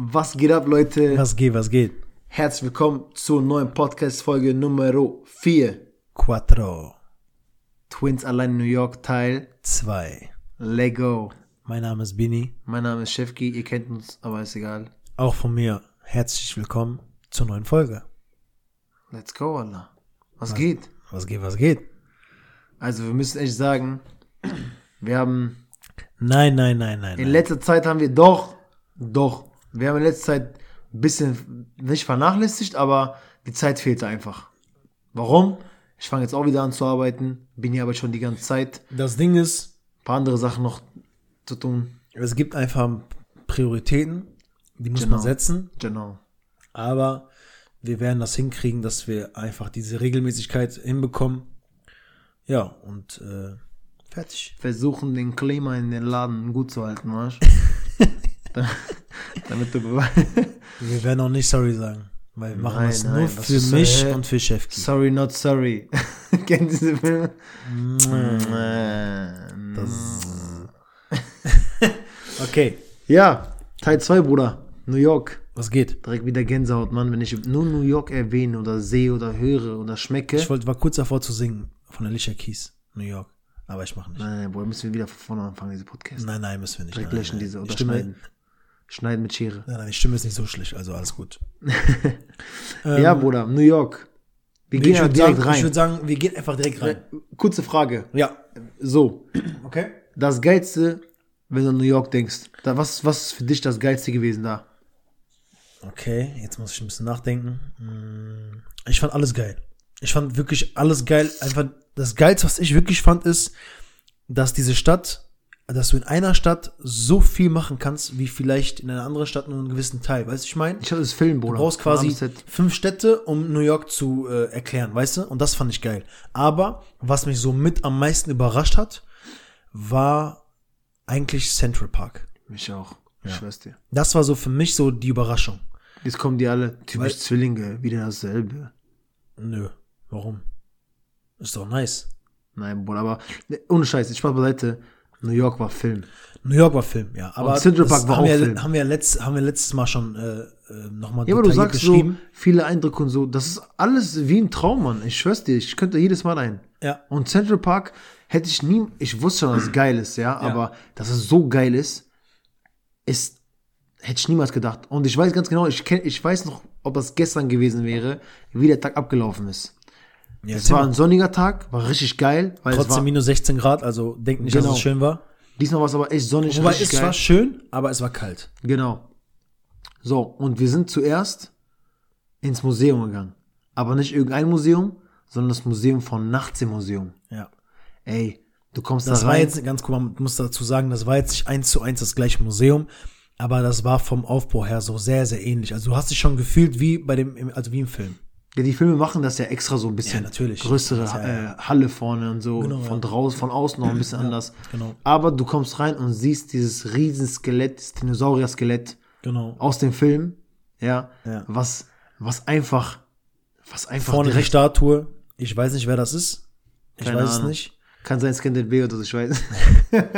Was geht ab, Leute? Was geht, was geht? Herzlich willkommen zur neuen Podcast-Folge Nummer 4. Quattro, Twins allein in New York Teil. zwei. Lego. Mein Name ist Bini. Mein Name ist Chefki, ihr kennt uns, aber ist egal. Auch von mir herzlich willkommen zur neuen Folge. Let's go, Allah. Was geht? Was geht, was geht? Also, wir müssen echt sagen, wir haben Nein, nein, nein, nein. in nein. letzter Zeit haben wir doch, doch, wir haben in letzter Zeit ein bisschen nicht vernachlässigt, aber die Zeit fehlte einfach. Warum? Ich fange jetzt auch wieder an zu arbeiten, bin hier aber schon die ganze Zeit. Das Ding ist, Ein paar andere Sachen noch zu tun. es gibt einfach Prioritäten, die muss Genau. man setzen, Genau. aber wir werden das hinkriegen, dass wir einfach diese Regelmäßigkeit hinbekommen. Ja, und äh, fertig. Versuchen, den Klima in den Laden gut zu halten, weißt du? Damit du Wir werden auch nicht sorry sagen, weil wir machen Nein, das nein, nur für mich äh, und für Chefki. Sorry, not sorry. Kennt diese Filme? Okay, Ja, Teil 2, Bruder. New York. was geht? Direkt wieder Gänsehaut, Mann. Wenn ich nur New York erwähne oder sehe oder höre oder schmecke. Ich wollte, war kurz davor zu singen von Alicia Keys, New York. Aber ich mache nicht. nein, nein, Boah, müssen wir wieder von vorne anfangen, diese Podcast. Nein, nein, müssen wir nicht. Direkt nein, löschen nein. diese Die oder Stimme, schneiden. Schneiden mit Schere. nein, nein, die Stimme ist nicht so schlecht, also alles gut. ja, Bruder, New York. Wir gehen ich ja würde direkt sagen, ich rein. würd sagen, wir gehen einfach direkt rein. Kurze Frage. Ja. So, Okay. das Geilste, wenn du an New York denkst, da, was, was ist für dich das Geilste gewesen da? Okay, jetzt muss ich ein bisschen nachdenken. Hm, Ich fand alles geil. Ich fand wirklich alles geil. Einfach das Geilste, was ich wirklich fand, ist, dass diese Stadt, dass du in einer Stadt so viel machen kannst, wie vielleicht in einer anderen Stadt nur einen gewissen Teil. Weißt du, ich meine? Ich hatte das Film, Bruder. Du brauchst quasi fünf Städte, um New York zu äh, erklären, weißt du? Und das fand ich geil. Aber was mich so mit am meisten überrascht hat, war eigentlich Central Park. Mich auch. Ich schwör's dir. Das war so für mich so die Überraschung. Jetzt kommen die alle, typisch Weil- Zwillinge, wieder dasselbe. Nö, warum? Ist doch nice. Nein, Bruder, aber ne, ohne Scheiß, ich Spaß beiseite, New York war Film. New York war Film, ja. Aber Central das Park war haben auch wir, Film. Haben wir, letzt, haben wir letztes Mal schon äh, äh, nochmal Ja, aber du sagst so viele Eindrücke und so, das ist alles wie ein Traum, Mann. Ich schwör's dir, ich könnte jedes Mal ein. Ja. Und Central Park hätte ich nie, ich wusste schon, dass es geil ist, ja, aber dass es so geil ist, ist, hätte ich niemals gedacht. Und ich weiß ganz genau, ich kenn, ich weiß noch, ob das gestern gewesen wäre, wie der Tag abgelaufen ist. Ja Es war ein sonniger Tag, war richtig geil, weil trotzdem war, minus 16 Grad, also denk nicht, dass Genau. es schön war. diesmal war es aber echt sonnig, Wobei richtig es geil. war schön, aber es war kalt. Genau. So, und wir sind zuerst ins Museum gegangen. Aber nicht irgendein Museum, sondern das Museum von Nachts im Museum. Ja. Ey, du kommst Das da war rein. jetzt, ganz cool, man muss dazu sagen, das war jetzt nicht eins zu eins das gleiche Museum, aber das war vom Aufbau her so sehr, sehr ähnlich. Also du hast dich schon gefühlt wie bei dem, also wie im Film. Ja, die Filme machen das ja extra so ein bisschen. Ja, natürlich. Größere Das ja- äh, Halle vorne und so. Genau, von draußen, von außen noch ein bisschen anders. genau. Aber du kommst rein und siehst dieses Riesenskelett, dieses Dinosaurier-Skelett Genau. aus dem Film. Ja. Ja. Was, was einfach, was einfach Vorne die direkt, Statue, ich weiß nicht, wer das ist. Ich Keine weiß es Ahnung. nicht. kann sein Scandal B oder so, ich weiß.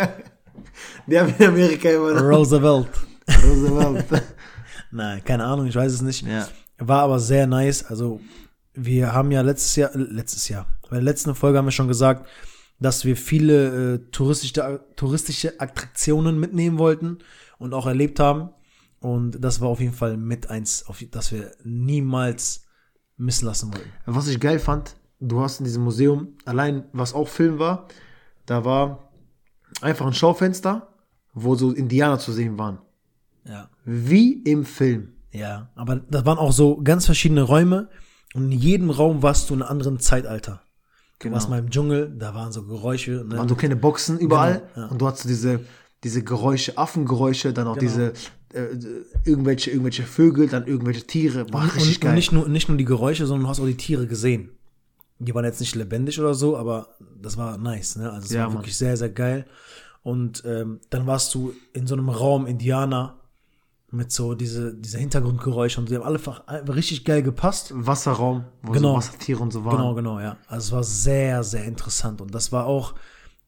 Die haben in Amerika immer Roosevelt. Roosevelt. Nein, keine Ahnung, ich weiß es nicht. ja. War aber sehr nice. Also, wir haben ja letztes Jahr, letztes Jahr, bei der letzten Folge haben wir schon gesagt, dass wir viele äh, touristische, touristische Attraktionen mitnehmen wollten und auch erlebt haben. Und das war auf jeden Fall mit eins, auf, das wir niemals missen lassen wollten. Was ich geil fand, du hast in diesem Museum, allein was auch Film war, da war einfach ein Schaufenster, wo so Indianer zu sehen waren. Ja. Wie im Film. Ja, aber das waren auch so ganz verschiedene Räume und in jedem Raum warst du in einem anderen Zeitalter. Du warst mal im Dschungel, da waren so Geräusche. Ne? Waren so kleine Boxen überall Genau, ja. und du hattest diese, diese Geräusche, Affengeräusche, dann auch diese äh, irgendwelche, irgendwelche Vögel, dann irgendwelche Tiere. War richtig und, geil. und nicht nur, nicht nur die Geräusche, sondern du hast auch die Tiere gesehen. Die waren jetzt nicht lebendig oder so, aber das war nice, ne? Also es Ja, war Mann. wirklich sehr, sehr geil. Und ähm, dann warst du in so einem Raum Indianer mit so diese, diese Hintergrundgeräusche und die haben alle einfach richtig geil gepasst. Wasserraum, wo Genau. so Wassertiere und so waren. Genau, genau, ja. Also es war sehr, sehr interessant. Und das war auch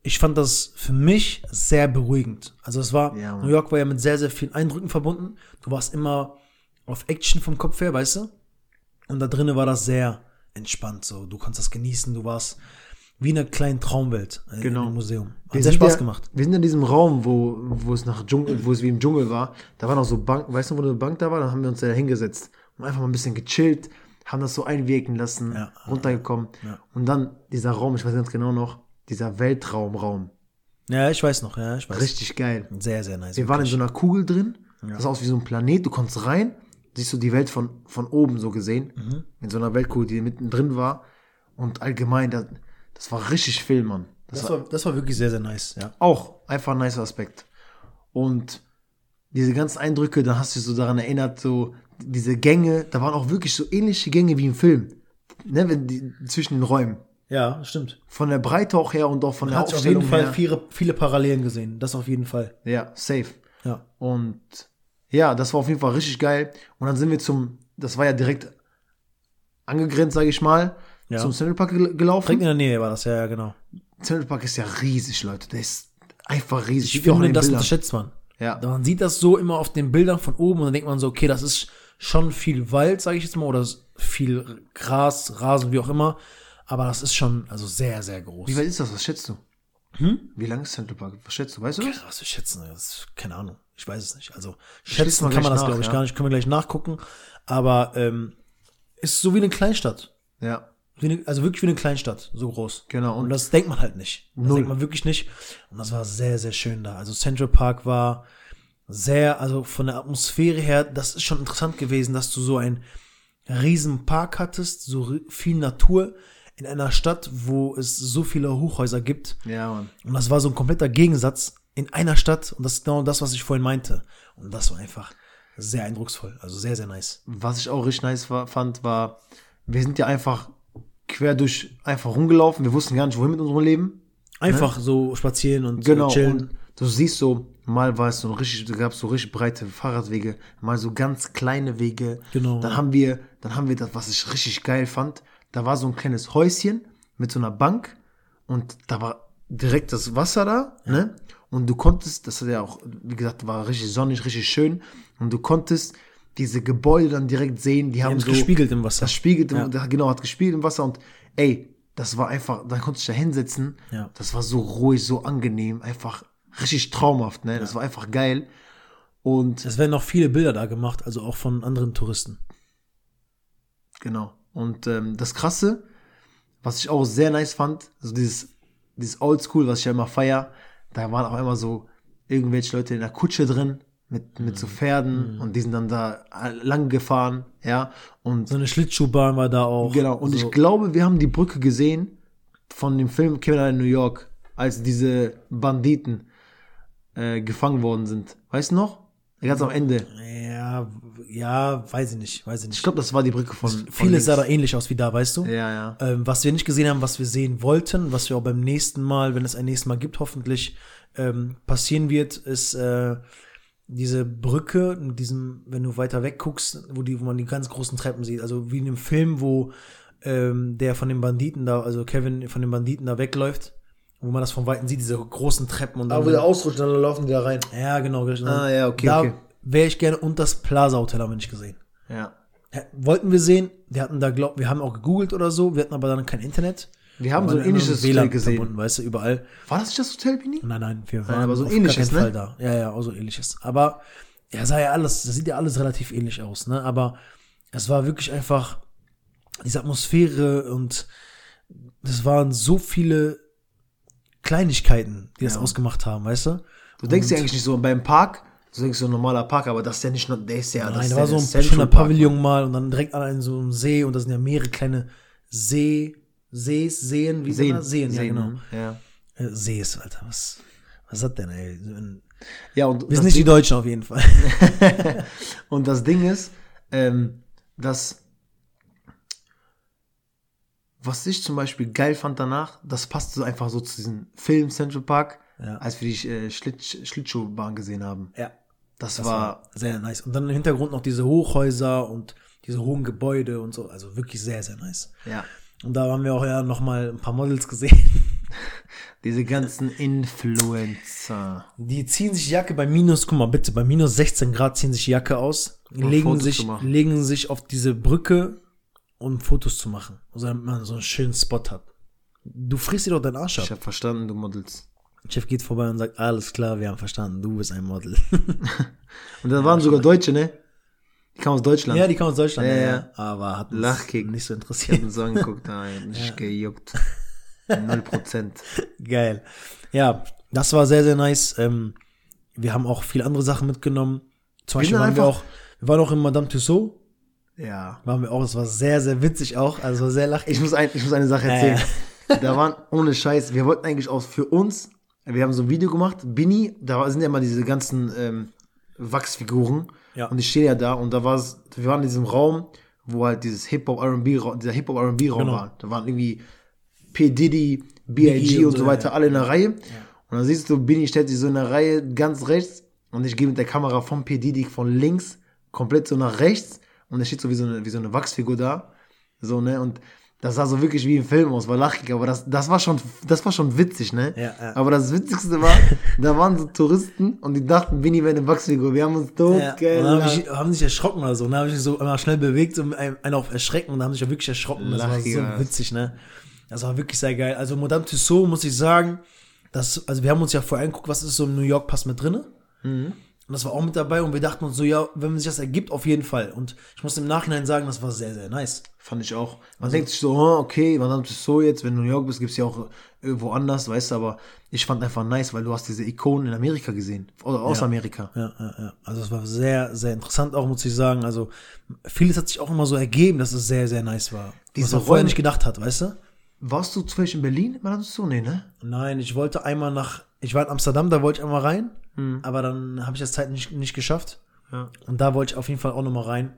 ich fand das für mich sehr beruhigend. Also es war, Ja. New York war ja mit sehr, sehr vielen Eindrücken verbunden. Du warst immer auf Action vom Kopf her, weißt du? Und da drinnen war das sehr entspannt so. Du konntest das genießen, du warst wie in einer kleinen Traumwelt äh, Genau. im Museum. Hat Wir sehr Spaß ja, gemacht. Wir sind in diesem Raum, wo, wo es nach Dschungel, wo es wie im Dschungel war. Da war noch so Bank, weißt du, wo eine Bank da war? Da haben wir uns da hingesetzt und einfach mal ein bisschen gechillt, haben das so einwirken lassen, Ja. runtergekommen. Ja. Und dann dieser Raum, ich weiß ganz genau noch, dieser Weltraumraum. Ja, ich weiß noch, ja, ich weiß. Richtig geil. Sehr, sehr nice. Wir waren in so einer Kugel drin. Das sah aus wie so ein Planet. Du konntest rein, siehst du die Welt von, von oben so gesehen. Mhm. In so einer Weltkugel, die mittendrin war. Und allgemein, das, das war richtig Film, Mann. Das, das, war das war wirklich sehr, sehr nice, ja. auch einfach ein nice Aspekt. Und diese ganzen Eindrücke, dann hast du dich so daran erinnert, so diese Gänge, da waren auch wirklich so ähnliche Gänge wie im Film. Ne, wenn die, zwischen den Räumen. Ja, stimmt. Von der Breite auch her und auch von Man der hat auf jeden Aufstellung Fall viele, viele Parallelen gesehen. Das auf jeden Fall. Ja, safe. Ja. Und ja, das war auf jeden Fall richtig geil. Und dann sind wir zum, das war ja direkt angegrenzt, sage ich mal, Ja. zum Central Park gel- gelaufen. Direkt in der Nähe war das, ja, ja, genau. Central Park ist ja riesig, Leute. Der ist einfach riesig. Ich finde, das Bildern. unterschätzt man. Ja. Man sieht das so immer auf den Bildern von oben und dann denkt man so, okay, das ist schon viel Wald, sage ich jetzt mal, oder viel Gras, Rasen, wie auch immer. Aber das ist schon, also sehr, sehr groß. Wie weit ist das? Was schätzt du? Hm? Wie lang ist Central Park? Was schätzt du? Weißt du das? Was wir schätzen, das keine Ahnung. Ich weiß es nicht. Also schätzen kann man das, glaube ich, ja. gar nicht. Können wir gleich nachgucken. Aber ähm, ist so wie eine Kleinstadt. Ja. Also wirklich wie eine Kleinstadt, so groß. Genau, und- Und das denkt man halt nicht. Das Null. denkt man wirklich nicht. Und das war sehr, sehr schön da. Also Central Park war sehr, also von der Atmosphäre her, das ist schon interessant gewesen, dass du so einen riesen Park hattest, so viel Natur in einer Stadt, wo es so viele Hochhäuser gibt. Ja, Mann. Und das war so ein kompletter Gegensatz in einer Stadt. Und das ist genau das, was ich vorhin meinte. Und das war einfach sehr eindrucksvoll. Also sehr, sehr nice. Was ich auch richtig nice war, fand, war, wir sind ja einfach quer durch, einfach rumgelaufen. Wir wussten gar nicht, wohin mit unserem Leben. Einfach so spazieren und Genau. so chillen. Und du siehst so, mal war es so ein richtig, da gab es so richtig breite Fahrradwege, mal so ganz kleine Wege. Genau. Dann haben wir, dann haben wir das, was ich richtig geil fand. Da war so ein kleines Häuschen mit so einer Bank und da war direkt das Wasser da, ne? Und du konntest, das hat ja auch, wie gesagt, war richtig sonnig, richtig schön. Und du konntest diese Gebäude dann direkt sehen, die haben haben so gespiegelt im Wasser. Das spiegelt, im- Ja. genau, hat gespielt im Wasser und ey, das war einfach, da konntest du da hinsetzen. Ja. Das war so ruhig, so angenehm, einfach richtig traumhaft, ne? Das war einfach geil. Und Es werden noch viele Bilder da gemacht, also auch von anderen Touristen. genau. Und ähm, das Krasse, was ich auch sehr nice fand, also dieses, dieses Oldschool, was ich ja immer feier, da waren auch immer so irgendwelche Leute in der Kutsche drin mit, mit Mhm. so Pferden und die sind dann da lang gefahren, ja. Und So eine Schlittschuhbahn war da auch. Genau, und so, ich glaube, wir haben die Brücke gesehen von dem Film Kevin in New York, als diese Banditen äh, gefangen worden sind. Weißt du noch? Ganz am Ende. Ja, ja, weiß ich nicht, weiß ich nicht. Ich glaube, das war die Brücke von. von Vieles sah da ähnlich aus wie da, weißt du? Ja, ja. Ähm, was wir nicht gesehen haben, was wir sehen wollten, was wir auch beim nächsten Mal, wenn es ein nächstes Mal gibt, hoffentlich ähm, passieren wird, ist äh, diese Brücke, in diesem, wenn du weiter weg guckst, wo, die, wo man die ganz großen Treppen sieht. Also wie in einem Film, wo ähm, der von den Banditen da, also Kevin von den Banditen da wegläuft, wo man das von Weitem sieht, diese großen Treppen und dann. ausrutscht, dann laufen die da rein. ja, genau. Ah, ja, okay, da okay. wäre ich gerne und das Plaza Hotel haben wir nicht gesehen. Ja. Ja, Wollten wir sehen, wir hatten da, glaub, wir haben auch gegoogelt oder so, wir hatten aber dann kein Internet. Wir haben so ein ähnliches einem WLAN Hotel gesehen. verbunden, weißt du, überall. War das nicht das Hotel, Bini? Nein, nein, wir waren aber so auf ähnliches, ne? Fall da. Ja, ja, auch so ähnliches. Aber ja, sah ja alles, das sieht ja alles relativ ähnlich aus, ne? Aber es war wirklich einfach diese Atmosphäre und es waren so viele Kleinigkeiten, die das Ja. ausgemacht haben, weißt du? Du denkst ja eigentlich nicht so beim Park, du denkst so ein normaler Park, aber das ist ja nicht nur, der ist ja, das Nein, ist da war so ein schöner Pavillon mal und dann direkt an so einem See und da sind ja mehrere kleine See, Sees, Seen, wie Seen, Seen, Seen, ja, genau. Ja. Äh, Sees, Alter, was, was hat denn, ey? Ja, und Wir sind nicht die Ding- Deutschen auf jeden Fall. Und das Ding ist, ähm, dass was ich zum Beispiel geil fand danach, das passte so einfach so zu diesem Film Central Park, Ja. als wir die äh, Schlitt, Schlittschuhbahn gesehen haben. Ja. Das, Das war, war sehr nice. Und dann im Hintergrund noch diese Hochhäuser und diese hohen Gebäude und so. Also wirklich sehr, sehr nice. ja, Und da haben wir auch ja noch mal ein paar Models gesehen. Diese ganzen Influencer. Die ziehen sich Jacke bei minus, guck mal bitte, bei minus 16 Grad ziehen sich Jacke aus, legen Fotos sich, legen sich auf diese Brücke, um Fotos zu machen. Also damit man so einen schönen Spot hat. Du frisst dir doch deinen Arsch ab. Ich habe verstanden, du Models. Chef geht vorbei und sagt, alles klar, wir haben verstanden, du bist ein Model. Und da waren sogar Deutsche, ne? Die kamen aus Deutschland. ja, die kommen aus Deutschland, Ja, ja, ja. ja. aber hat uns Lachkick. nicht so Ich interessiert. hab uns so angeguckt, nein, nicht gejuckt. Null Prozent. Geil. Ja, das war sehr, sehr nice. Ähm, wir haben auch viele andere Sachen mitgenommen. Zum Beispiel waren wir auch, wir waren auch in Madame Tussauds, Ja. waren wir auch, das war sehr, sehr witzig auch, also sehr lachig. Ich muss, ein, ich muss eine Sache erzählen. Da waren, ohne Scheiß, wir wollten eigentlich auch für uns, wir haben so ein Video gemacht, Bini, da sind ja immer diese ganzen ähm, Wachsfiguren. Ja. Und ich stehe ja da und da war es, wir waren in diesem Raum, wo halt dieses Hip-Hop R&B, dieser Hip-Hop R&B Raum Genau. war. Da waren irgendwie P. Diddy, B.I.G. Und und so weiter, ja. alle in der Reihe. Und dann siehst du, Bini stellt sich so in der Reihe ganz rechts und ich gehe mit der Kamera vom P. Diddy von links komplett so nach rechts und er steht so wie so eine, wie so eine Wachsfigur da. So, ne, und das sah so wirklich wie im Film aus, war lachig, aber das, das war schon, das war schon witzig, ne? Ja, ja. Aber das Witzigste war, da waren so Touristen und die dachten, Bini wäre eine Wachsfigur. Wir haben uns tot Ja, und dann haben, ich, haben sich erschrocken oder so. Und dann habe ich mich so einmal schnell bewegt, um einen auf erschrecken und dann haben sich ja wirklich erschrocken. Das war Lachiger. so witzig, ne? Das war wirklich sehr geil. Also Madame Tussauds muss ich sagen, das, also wir haben uns ja vorher angeguckt, was ist so im New York Pass mit drinne. Mhm. Und das war auch mit dabei und wir dachten uns so, ja, wenn sich das ergibt, auf jeden Fall. Und ich muss im Nachhinein sagen, das war sehr, sehr nice. Fand ich auch. Man denkt sich so, okay, man hat es so jetzt, wenn du in New York bist, gibt's ja auch irgendwo anders, weißt du, aber ich fand einfach nice, weil du hast diese Ikonen in Amerika gesehen. Oder aus Ja. Amerika. Ja, ja, ja. Also es war sehr, sehr interessant auch, muss ich sagen. Also vieles hat sich auch immer so ergeben, dass es sehr, sehr nice war. Diese was man vorher Räume- nicht gedacht hat, weißt du? Warst du zufällig in Berlin? Man hat es so, nee, ne? Nein, ich wollte einmal nach, ich war in Amsterdam, da wollte ich einmal rein, Mhm. aber dann habe ich das Zeit nicht, nicht geschafft. Ja. Und da wollte ich auf jeden Fall auch nochmal rein.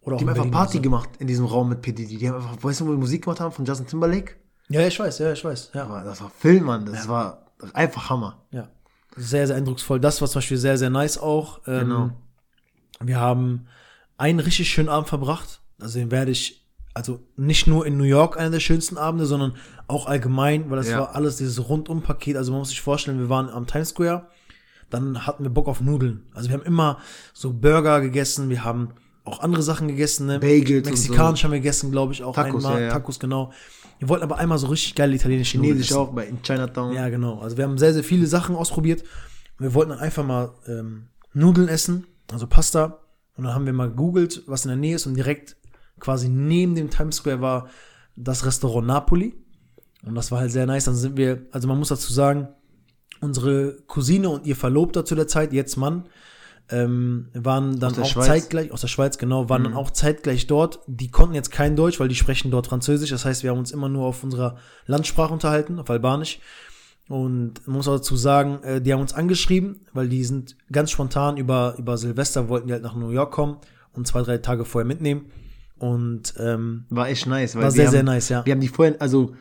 Oder Die haben in einfach Party gemacht in diesem Raum mit PDD. Die haben einfach, weißt du, wo die Musik gemacht haben von Justin Timberlake? Ja, ich weiß, ja, ich weiß. Ja, das war Film, Mann. Das war einfach Hammer. ja. Sehr, sehr eindrucksvoll. Das war zum Beispiel sehr, sehr nice auch. Ähm, Genau. Wir haben einen richtig schönen Abend verbracht. Also den werde ich, also nicht nur in New York einer der schönsten Abende, sondern auch allgemein, weil das Ja. war alles dieses Rundum-Paket. Also man muss sich vorstellen, wir waren am Times Square, dann hatten wir Bock auf Nudeln. Also wir haben immer so Burger gegessen, wir haben auch andere Sachen gegessen, ne? Bagels und Mexikanisch haben wir gegessen, glaube ich, auch Tacos, einmal. ja, ja. Tacos, genau. Wir wollten aber einmal so richtig geile italienische Nudeln Chinesisch auch bei in Chinatown. Ja, genau. Also wir haben sehr, sehr viele Sachen ausprobiert. Wir wollten dann einfach mal ähm, Nudeln essen, also Pasta. Und dann haben wir mal gegoogelt, was in der Nähe ist. Und direkt quasi neben dem Times Square war das Restaurant Napoli. Und das war halt sehr nice. Dann sind wir, also man muss dazu sagen, unsere Cousine und ihr Verlobter zu der Zeit, jetzt Mann, ähm, waren dann auch Schweiz? zeitgleich, aus der Schweiz, genau, waren dann auch zeitgleich dort. Die konnten jetzt kein Deutsch, weil die sprechen dort Französisch. Das heißt, wir haben uns immer nur auf unserer Landsprache unterhalten, auf Albanisch. Und man muss auch dazu sagen, äh, die haben uns angeschrieben, weil die sind ganz spontan über, über Silvester wollten die halt nach New York kommen und zwei, drei Tage vorher mitnehmen. Und ähm, War echt nice. Weil war sehr, haben, sehr nice, ja. Wir haben die vorhin, also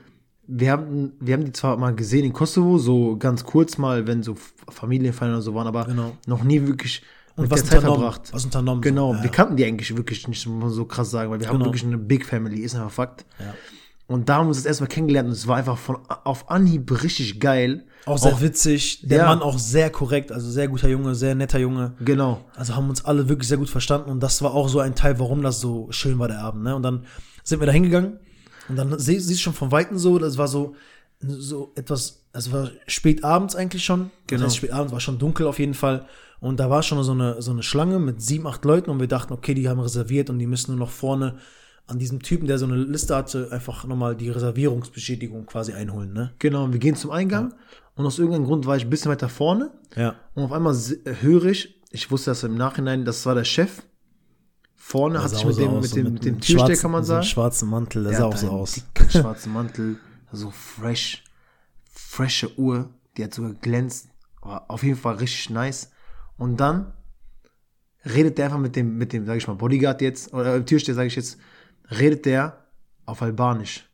wir haben, wir haben die zwar mal gesehen in Kosovo, so ganz kurz mal, wenn so Familienfeiern oder so waren, aber Genau. noch nie wirklich Und was Zeit unternommen. verbracht. Was unternommen. Genau, So. Ja, wir kannten die eigentlich wirklich nicht, muss man so krass sagen, weil wir haben Genau. wirklich eine Big Family, ist einfach Fakt. Ja. Und da haben wir uns das erstmal kennengelernt und es war einfach von auf Anhieb richtig geil. Auch sehr witzig. Der Ja. Mann auch sehr korrekt, also sehr guter Junge, sehr netter Junge. Genau. Also haben uns alle wirklich sehr gut verstanden und das war auch so ein Teil, warum das so schön war, der Abend. Ne? Und dann sind wir da hingegangen und dann sie- siehst du schon von Weitem so, das war so, so etwas, es war spät abends eigentlich schon. Genau. Das heißt, spät abends war schon dunkel auf jeden Fall. Und da war schon so eine, so eine Schlange mit sieben, acht Leuten und wir dachten, okay, die haben reserviert und die müssen nur noch vorne an diesem Typen, der so eine Liste hatte, einfach nochmal die Reservierungsbestätigung quasi einholen, ne? Genau, wir gehen zum Eingang und aus irgendeinem Grund war ich ein bisschen weiter vorne Ja. und auf einmal höre ich, ich wusste das im Nachhinein, das war der Chef. Vorne hat sich mit dem, mit dem, mit dem Türsteher, kann man so sagen. schwarzen Mantel, der sah auch so aus. schwarzen Mantel, so fresh, frische Uhr, die hat sogar glänzt. War auf jeden Fall richtig nice. Und dann redet der einfach mit dem, mit dem, sag ich mal, Bodyguard jetzt, oder äh, Türsteher, sage ich jetzt, redet der auf Albanisch.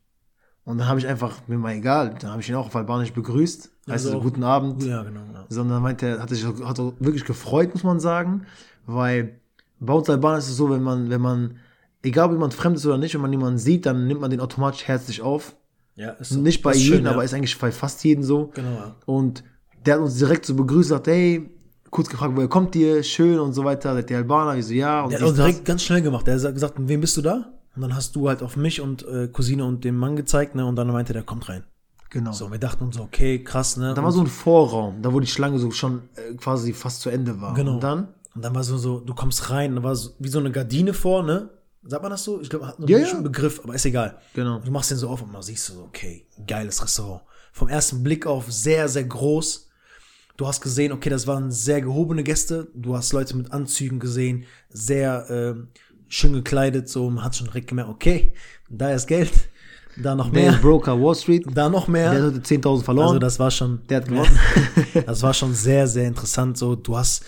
Und dann habe ich einfach, mir mal egal, dann habe ich ihn auch auf Albanisch begrüßt. Heißt Also so, auch- guten Abend. Ja, genau. Ja. Sondern meinte er, hat sich hat wirklich gefreut, muss man sagen, weil bei uns Albanern ist es so, wenn man, wenn man, egal ob jemand fremd ist oder nicht, wenn man jemanden sieht, dann nimmt man den automatisch herzlich auf. Ja, ist so. Nicht bei jedem, schön, ja. aber ist eigentlich bei fast jedem so. Genau, ja. Und der hat uns direkt so begrüßt, sagt, hey, kurz gefragt, woher kommt ihr? Schön und so weiter. Seid ihr Albaner? Ich so, ja. Und Der hat dies, auch das. direkt ganz schnell gemacht. Der hat gesagt, wem bist du da? Und dann hast du halt auf mich und äh, Cousine und den Mann gezeigt, ne? Und dann meinte der, kommt rein. Genau. So, wir dachten uns so, okay, krass, ne? Da war so ein Vorraum, da wo die Schlange so schon äh, quasi fast zu Ende war. Genau. Und dann? Und dann war so, so, du kommst rein, da war so, wie so eine Gardine vor, ne? Sagt man das so? Ich glaube, hat einen Ja, ja. Begriff, aber ist egal. Genau. Du machst den so auf und man siehst du so, okay, geiles Restaurant. Vom ersten Blick auf sehr, sehr groß. Du hast gesehen, okay, das waren sehr gehobene Gäste. Du hast Leute mit Anzügen gesehen, sehr ähm, schön gekleidet, so man hat schon direkt gemerkt, okay, da ist Geld, da noch Der mehr, Broker Wall Street, da noch mehr. der hatte 10.000 verloren. Also das war schon, Der hat gewonnen. das war schon sehr, sehr interessant. So, du hast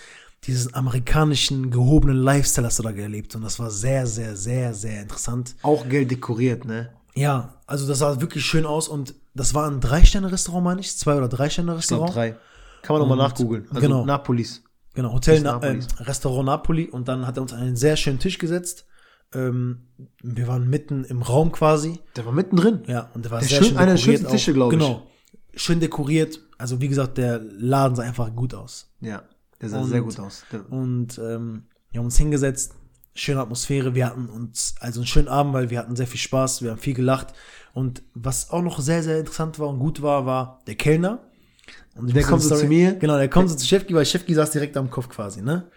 diesen amerikanischen gehobenen Lifestyle hast du da erlebt und das war sehr, sehr, sehr, sehr interessant. Auch Geld dekoriert, ne? Ja, also das sah wirklich schön aus und das war ein Drei-Sterne-Restaurant, meine ich, zwei oder Ich glaube Drei-Sterne-Restaurant. drei. Kann man nochmal nachgoogeln. Also genau. Napolis. Genau, Hotel Na äh, Napolis. Restaurant Napoli und dann hat er uns an einen sehr schönen Tisch gesetzt. Ähm, wir waren mitten im Raum quasi. Der war mittendrin. Ja, und der war Der sehr schön- schön einer der dekoriert. schönsten Tische, auch. glaub ich. Genau. Schön dekoriert. Also wie gesagt, der Laden sah einfach gut aus. Ja, der sah Und- sehr gut aus. Der, Und ähm, wir haben uns hingesetzt, schöne Atmosphäre, wir hatten uns also einen schönen Abend, weil wir hatten sehr viel Spaß, wir haben viel gelacht. Und was auch noch sehr, sehr interessant war und gut war, war der Kellner. Und Der kommt so zu mir? Genau, der kommt so zu Chefki, weil Chefki saß direkt am Kopf quasi, ne?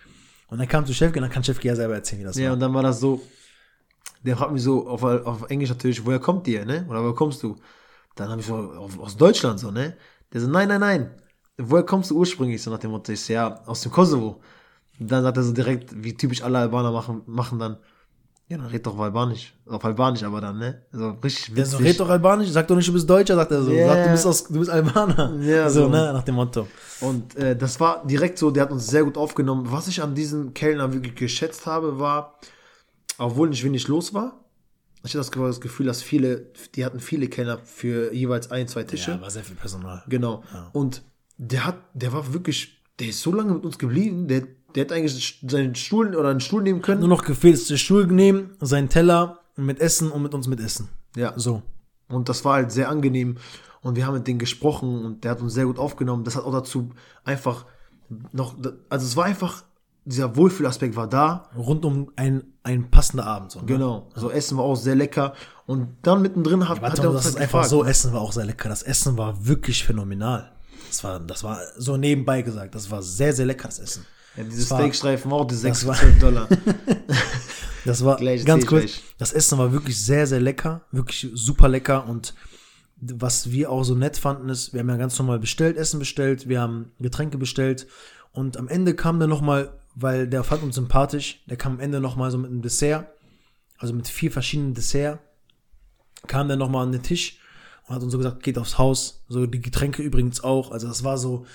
Und er kam zu Chefki und dann kann Chefki ja selber erzählen, wie das ja, war. und dann war das so, der fragt mich so auf, auf Englisch natürlich, woher kommt ihr, ne? Oder woher kommst du? Dann habe ich so, auf, aus Deutschland so, ne? Der so, nein, nein, nein. Woher kommst du ursprünglich? So nach dem Motto, ich so, ja, aus dem Kosovo. Und dann sagt er so direkt, wie typisch alle Albaner machen, machen dann, ja, dann red doch auf Albanisch. Auf Albanisch aber dann, ne? Also richtig Der so, witzig. red doch Albanisch, sag doch nicht, du bist Deutscher, sagt er so. Ja. Sag, du bist, aus, du bist Albaner. Ja, so, so. ne, nach dem Motto. Und äh, das war direkt so, der hat uns sehr gut aufgenommen. Was ich an diesem Kellner wirklich geschätzt habe, war, obwohl nicht wenig los war, ich hatte das Ge- das Gefühl, dass viele, die hatten viele Kellner für jeweils ein, zwei Tische. Ja, war sehr viel Personal. Genau. Und der hat, der war wirklich, der ist so lange mit uns geblieben, der, der hätte eigentlich seinen Stuhl oder einen Stuhl nehmen können. Nur noch gefehlt, ist der Stuhl nehmen, seinen Teller mit Essen und mit uns mit Essen. Ja. So. Und das war halt sehr angenehm. Und wir haben mit denen gesprochen und der hat uns sehr gut aufgenommen. Das hat auch dazu einfach noch, also es war einfach, dieser Wohlfühlaspekt war da. Rundum ein, ein passender Abend. So, ne? Genau. So Essen war auch sehr lecker. Und dann mittendrin hat, hat Warte, er das uns ist halt einfach so, Essen war auch sehr lecker. Das Essen war wirklich phänomenal. Das war, das war so nebenbei gesagt. Das war sehr, sehr lecker, das Essen. Ja, diese Steakstreifen auch die 6 war- 12 Dollar. Das war Gleich ganz kurz. euch. Das Essen war wirklich sehr, sehr lecker. Wirklich super lecker. Und was wir auch so nett fanden, ist, wir haben ja ganz normal bestellt, Essen bestellt, wir haben Getränke bestellt. Und am Ende kam der nochmal, weil der fand uns sympathisch, der kam am Ende nochmal so mit einem Dessert, also mit vier verschiedenen Dessert, kam der nochmal an den Tisch und hat uns so gesagt, geht aufs Haus. So die Getränke übrigens auch. Also das war so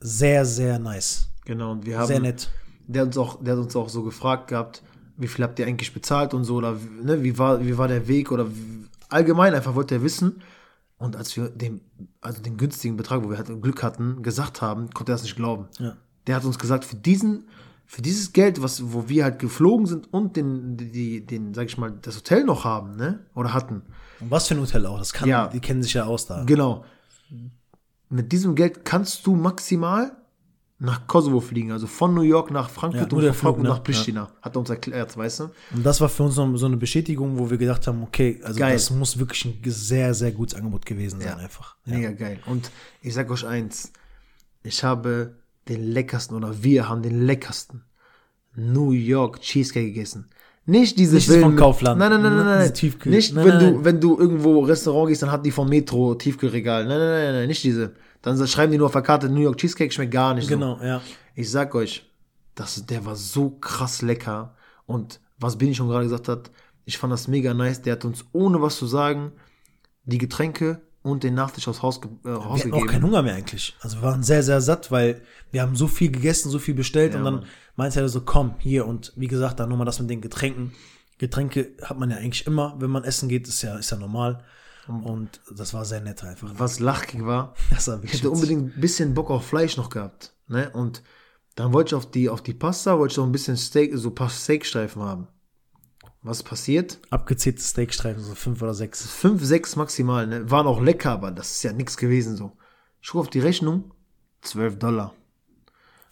sehr, sehr nice. genau. Und wir haben, Sehr nett. Der hat uns auch, der hat uns auch so gefragt gehabt, wie viel habt ihr eigentlich bezahlt und so, oder ne, wie war, wie war der Weg oder wie, allgemein einfach wollte er wissen. Und als wir den, also den günstigen Betrag, wo wir halt Glück hatten, gesagt haben, konnte er das nicht glauben. Ja. Der hat uns gesagt, für diesen, für dieses Geld, was, wo wir halt geflogen sind und den, die, den, sag ich mal, das Hotel noch haben, ne, oder hatten. Und was für ein Hotel auch. Das kann, Ja. die kennen sich ja aus da. Genau. Mit diesem Geld kannst du maximal nach Kosovo fliegen, also von New York nach Ja, Frankfurt nur und von Frankfurt ne? nach Pristina. Hat er uns erklärt, weißt du? Und das war für uns so eine Bestätigung, wo wir gedacht haben, okay, also Geil. das muss wirklich ein sehr, sehr gutes Angebot gewesen sein, Ja. einfach. Mega geil. Und ich sag euch eins, ich habe den leckersten oder wir haben den leckersten New York Cheesecake gegessen. Nicht diese Nicht das von Kaufland. Nein, nein, nein, nein, nein. Tiefkühl- Nicht, Nein, wenn nein, du, nein. wenn du irgendwo Restaurant gehst, dann hat die vom Metro Tiefkühlregal. Nein, nein, nein, nein, nicht diese. Dann schreiben die nur auf der Karte New York Cheesecake schmeckt gar nicht so. Genau, ja. Ich sag euch, das, der war so krass lecker. Und was Bini schon gerade gesagt hat, ich fand das mega nice. Der hat uns ohne was zu sagen die Getränke und den Nachtisch aufs Haus, äh, Wir hatten auch keinen Hunger mehr eigentlich. Also wir waren sehr, sehr satt, weil wir haben so viel gegessen, so viel bestellt Ja, und dann meinte er so, komm, hier und wie gesagt, dann nochmal das mit den Getränken. Getränke hat man ja eigentlich immer, wenn man essen geht, ist ja, ist ja normal. Und das war sehr nett einfach. Was lachig war, Das war ich hätte unbedingt ein bisschen Bock auf Fleisch noch gehabt. Ne? Und dann wollte ich auf die, auf die Pasta, wollte ich noch ein bisschen Steak, so ein paar Steakstreifen haben. Was passiert? Abgezählte Steakstreifen, so fünf oder sechs. Fünf, sechs maximal, ne? Waren auch lecker, aber das ist ja nichts gewesen so. Ich gucke auf die Rechnung, 12 Dollar.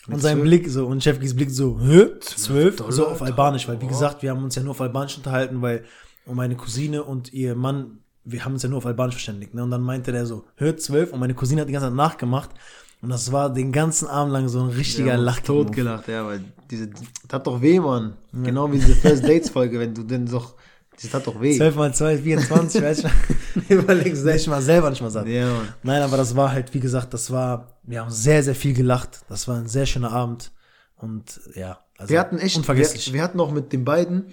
Und sein Blick so, und Chefkis Blick so, hä? Zwölf? Dollar, So auf Albanisch, weil wie gesagt, wir haben uns ja nur auf Albanisch unterhalten, weil und meine Cousine und ihr Mann, wir haben uns ja nur auf Albanisch verständigt, ne? Und dann meinte der so, hör zwölf, und meine Cousine hat die ganze Zeit nachgemacht. Und das war den ganzen Abend lang so ein richtiger Ja, Lach. tot gelacht, ja, weil diese, das hat doch weh, Mann. Genau wie diese First Dates Folge, wenn du denn doch, das hat doch weh. 12 mal 2, 24, weiß ich Überlegst du. Ich mal selber nicht mal satt. Ja, Mann. Nein, aber das war halt, wie gesagt, das war, wir haben sehr, sehr viel gelacht. Das war ein sehr schöner Abend. Und ja, also Wir hatten echt, wir, unvergesslich. wir hatten auch mit den beiden,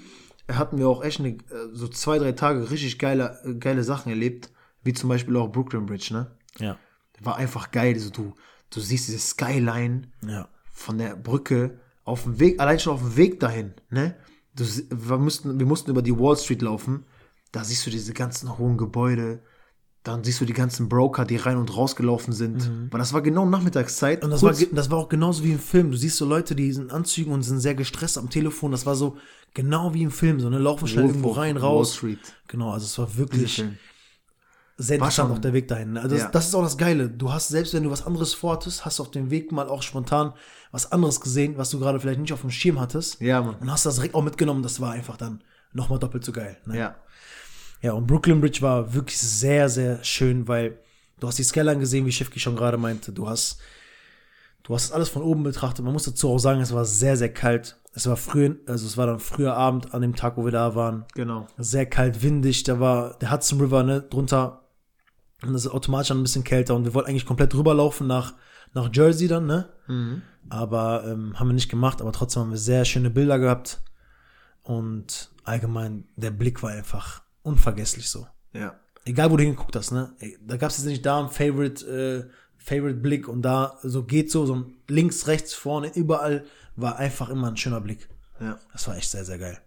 hatten wir auch echt eine, äh, so zwei, drei Tage richtig geile, geile Sachen erlebt, wie zum Beispiel auch Brooklyn Bridge, ne? ja, War einfach geil, so du, du siehst diese Skyline ja. von der Brücke auf dem Weg, allein schon auf dem Weg dahin, ne? Du, wir, mussten, wir mussten über die Wall Street laufen, da siehst du diese ganzen hohen Gebäude, dann siehst du die ganzen Broker, die rein und rausgelaufen sind, weil das war genau Nachmittagszeit. Mhm. Und das kurz- war, das war auch genauso wie im Film. Du siehst so Leute, die sind in Anzügen und sind sehr gestresst am Telefon. Das war so genau wie im Film. So, ne, laufen schnell irgendwo rein, Wall raus. Street. Genau, also es war wirklich. Sehr War interessant schon- auch der Weg dahin. Also das, Ja. das ist auch das Geile. Du hast, selbst wenn du was anderes vorhattest, hast du auf dem Weg mal auch spontan was anderes gesehen, was du gerade vielleicht nicht auf dem Schirm hattest. Ja, Mann. Und hast das direkt auch mitgenommen. Das war einfach dann nochmal doppelt so geil. Ne? Ja. Ja, und Brooklyn Bridge war wirklich sehr, sehr schön, weil du hast die Skyline gesehen, wie Schiffki schon gerade meinte. Du hast, du hast alles von oben betrachtet. Man muss dazu auch sagen, es war sehr, sehr kalt. Es war früh, also es war dann früher Abend an dem Tag, wo wir da waren. Genau. Sehr kalt, windig. Da war der Hudson River, ne, drunter. Und das ist automatisch dann ein bisschen kälter. Und wir wollten eigentlich komplett rüberlaufen nach, nach Jersey dann, ne? Aber ähm, haben wir nicht gemacht. Aber trotzdem haben wir sehr schöne Bilder gehabt. Und allgemein, der Blick war einfach unvergesslich so. Ja. Egal, wo du hingeguckt hast, ne? Da gab es jetzt nicht da einen Favorite, äh, Favorite Blick und da so geht so, so ein links, rechts, vorne, überall war einfach immer ein schöner Blick. Ja. Das war echt sehr, sehr geil.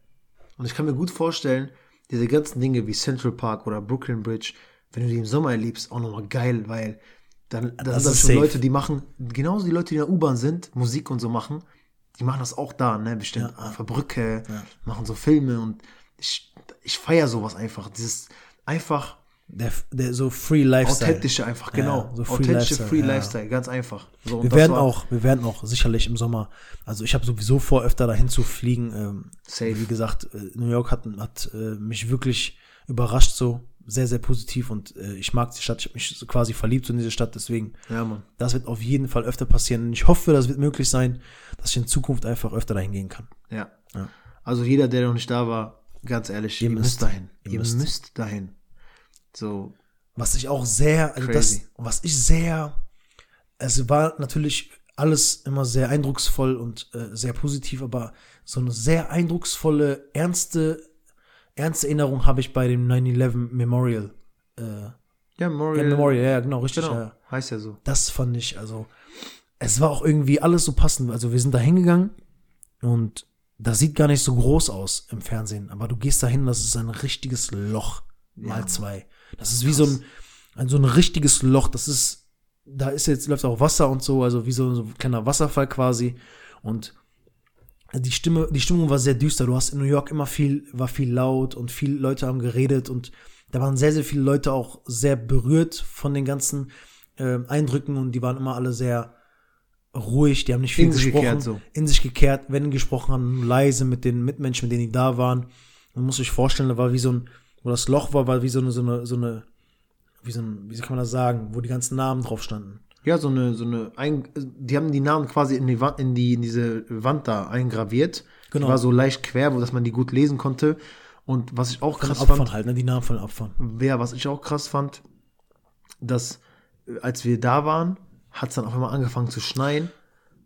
Und ich kann mir gut vorstellen, diese ganzen Dinge wie Central Park oder Brooklyn Bridge, wenn du die im Sommer erlebst, auch nochmal geil, weil dann, dann Das sind schon safe. Leute, die machen, genauso die Leute, die in der U-Bahn sind, Musik und so machen, die machen das auch da, ne, bestimmt auf der Brücke, machen so Filme und ich, ich feiere sowas einfach, dieses einfach Der, der so Free Lifestyle. authentische einfach, genau, so Free authentische Lifestyle, Free ja. Lifestyle, ganz einfach. So, Wir werden auch, wir werden auch sicherlich im Sommer, also ich habe sowieso vor, öfter dahin zu fliegen. Ähm, Safe. Wie gesagt, äh, New York hat, hat äh, mich wirklich überrascht so, sehr, sehr positiv und äh, ich mag die Stadt, ich habe mich so quasi verliebt in diese Stadt, deswegen Ja, Mann. Das wird auf jeden Fall öfter passieren. Und ich hoffe, das wird möglich sein, dass ich in Zukunft einfach öfter dahin gehen kann. Ja. Ja. Also jeder, der noch nicht da war, ganz ehrlich, ihr, Ihr müsst müsst. dahin. Ihr Ihr müsst. müsst dahin. So, Was ich auch sehr, also das, was ich sehr, es war natürlich alles immer sehr eindrucksvoll und äh, sehr positiv, aber so eine sehr eindrucksvolle, ernste, ernste Erinnerung habe ich bei dem 9-11 Memorial. Äh, ja, Memorial. ja, Memorial, ja, genau, richtig. Genau, Ja. heißt ja so. Das fand ich, also, es war auch irgendwie alles so passend. Also, wir sind da hingegangen und das sieht gar nicht so groß aus im Fernsehen, aber du gehst da hin, das ist ein richtiges Loch, mal zwei. Das ist wie so ein, ein, so ein richtiges Loch, das ist, da ist jetzt, läuft auch Wasser und so, also wie so, so ein kleiner Wasserfall quasi und die Stimme, die Stimmung war sehr düster. Du hast in New York immer viel, war viel laut und viele Leute haben geredet und da waren sehr, sehr viele Leute auch sehr berührt von den ganzen äh, Eindrücken und die waren immer alle sehr ruhig, die haben nicht viel In gesprochen, gekehrt so. in sich gekehrt, wenn gesprochen haben, leise mit den Mitmenschen, mit denen die da waren. Man muss sich vorstellen, da war wie so ein, wo das Loch war, war wie so eine, so eine, so eine, wie so ein, wie kann man das sagen, wo die ganzen Namen drauf standen. Ja, so eine, so eine, ein, die haben die Namen quasi in die Wand, in die, in diese Wand da eingraviert. Genau. Die war so leicht quer, wo dass man die gut lesen konnte. Und was ich auch Von krass Opfern fand, halt, ne, die Namen von Opfern. ja, was ich auch krass fand, dass äh, als wir da waren, hat es dann auf einmal angefangen zu schneien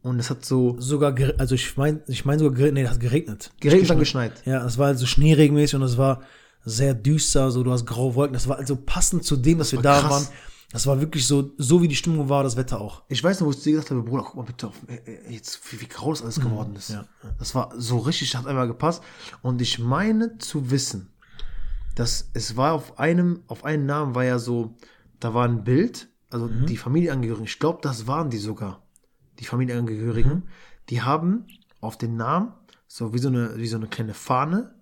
und es hat so Sogar, also ich meine, ich meine sogar, gere- nee, das hat geregnet. geregnet dann geschneit. Ja, es war also schneeregenmäßig und es war sehr düster, so du hast graue Wolken. Das war also passend zu dem, dass wir war da krass. waren. Das war wirklich so, so wie die Stimmung war, das Wetter auch. Ich weiß noch, wo ich dir gesagt habe, Bruder, guck mal bitte auf, äh, äh, jetzt, wie, wie grau das alles geworden ist. Mhm. ja, Das war so richtig, hat einmal gepasst. Und ich meine zu wissen, dass es war auf einem, auf einen Namen war ja so, da war ein Bild, also Mhm. die Familienangehörigen, ich glaube, das waren die sogar, die Familienangehörigen, Mhm. die haben auf den Namen so wie so eine, wie so eine kleine Fahne,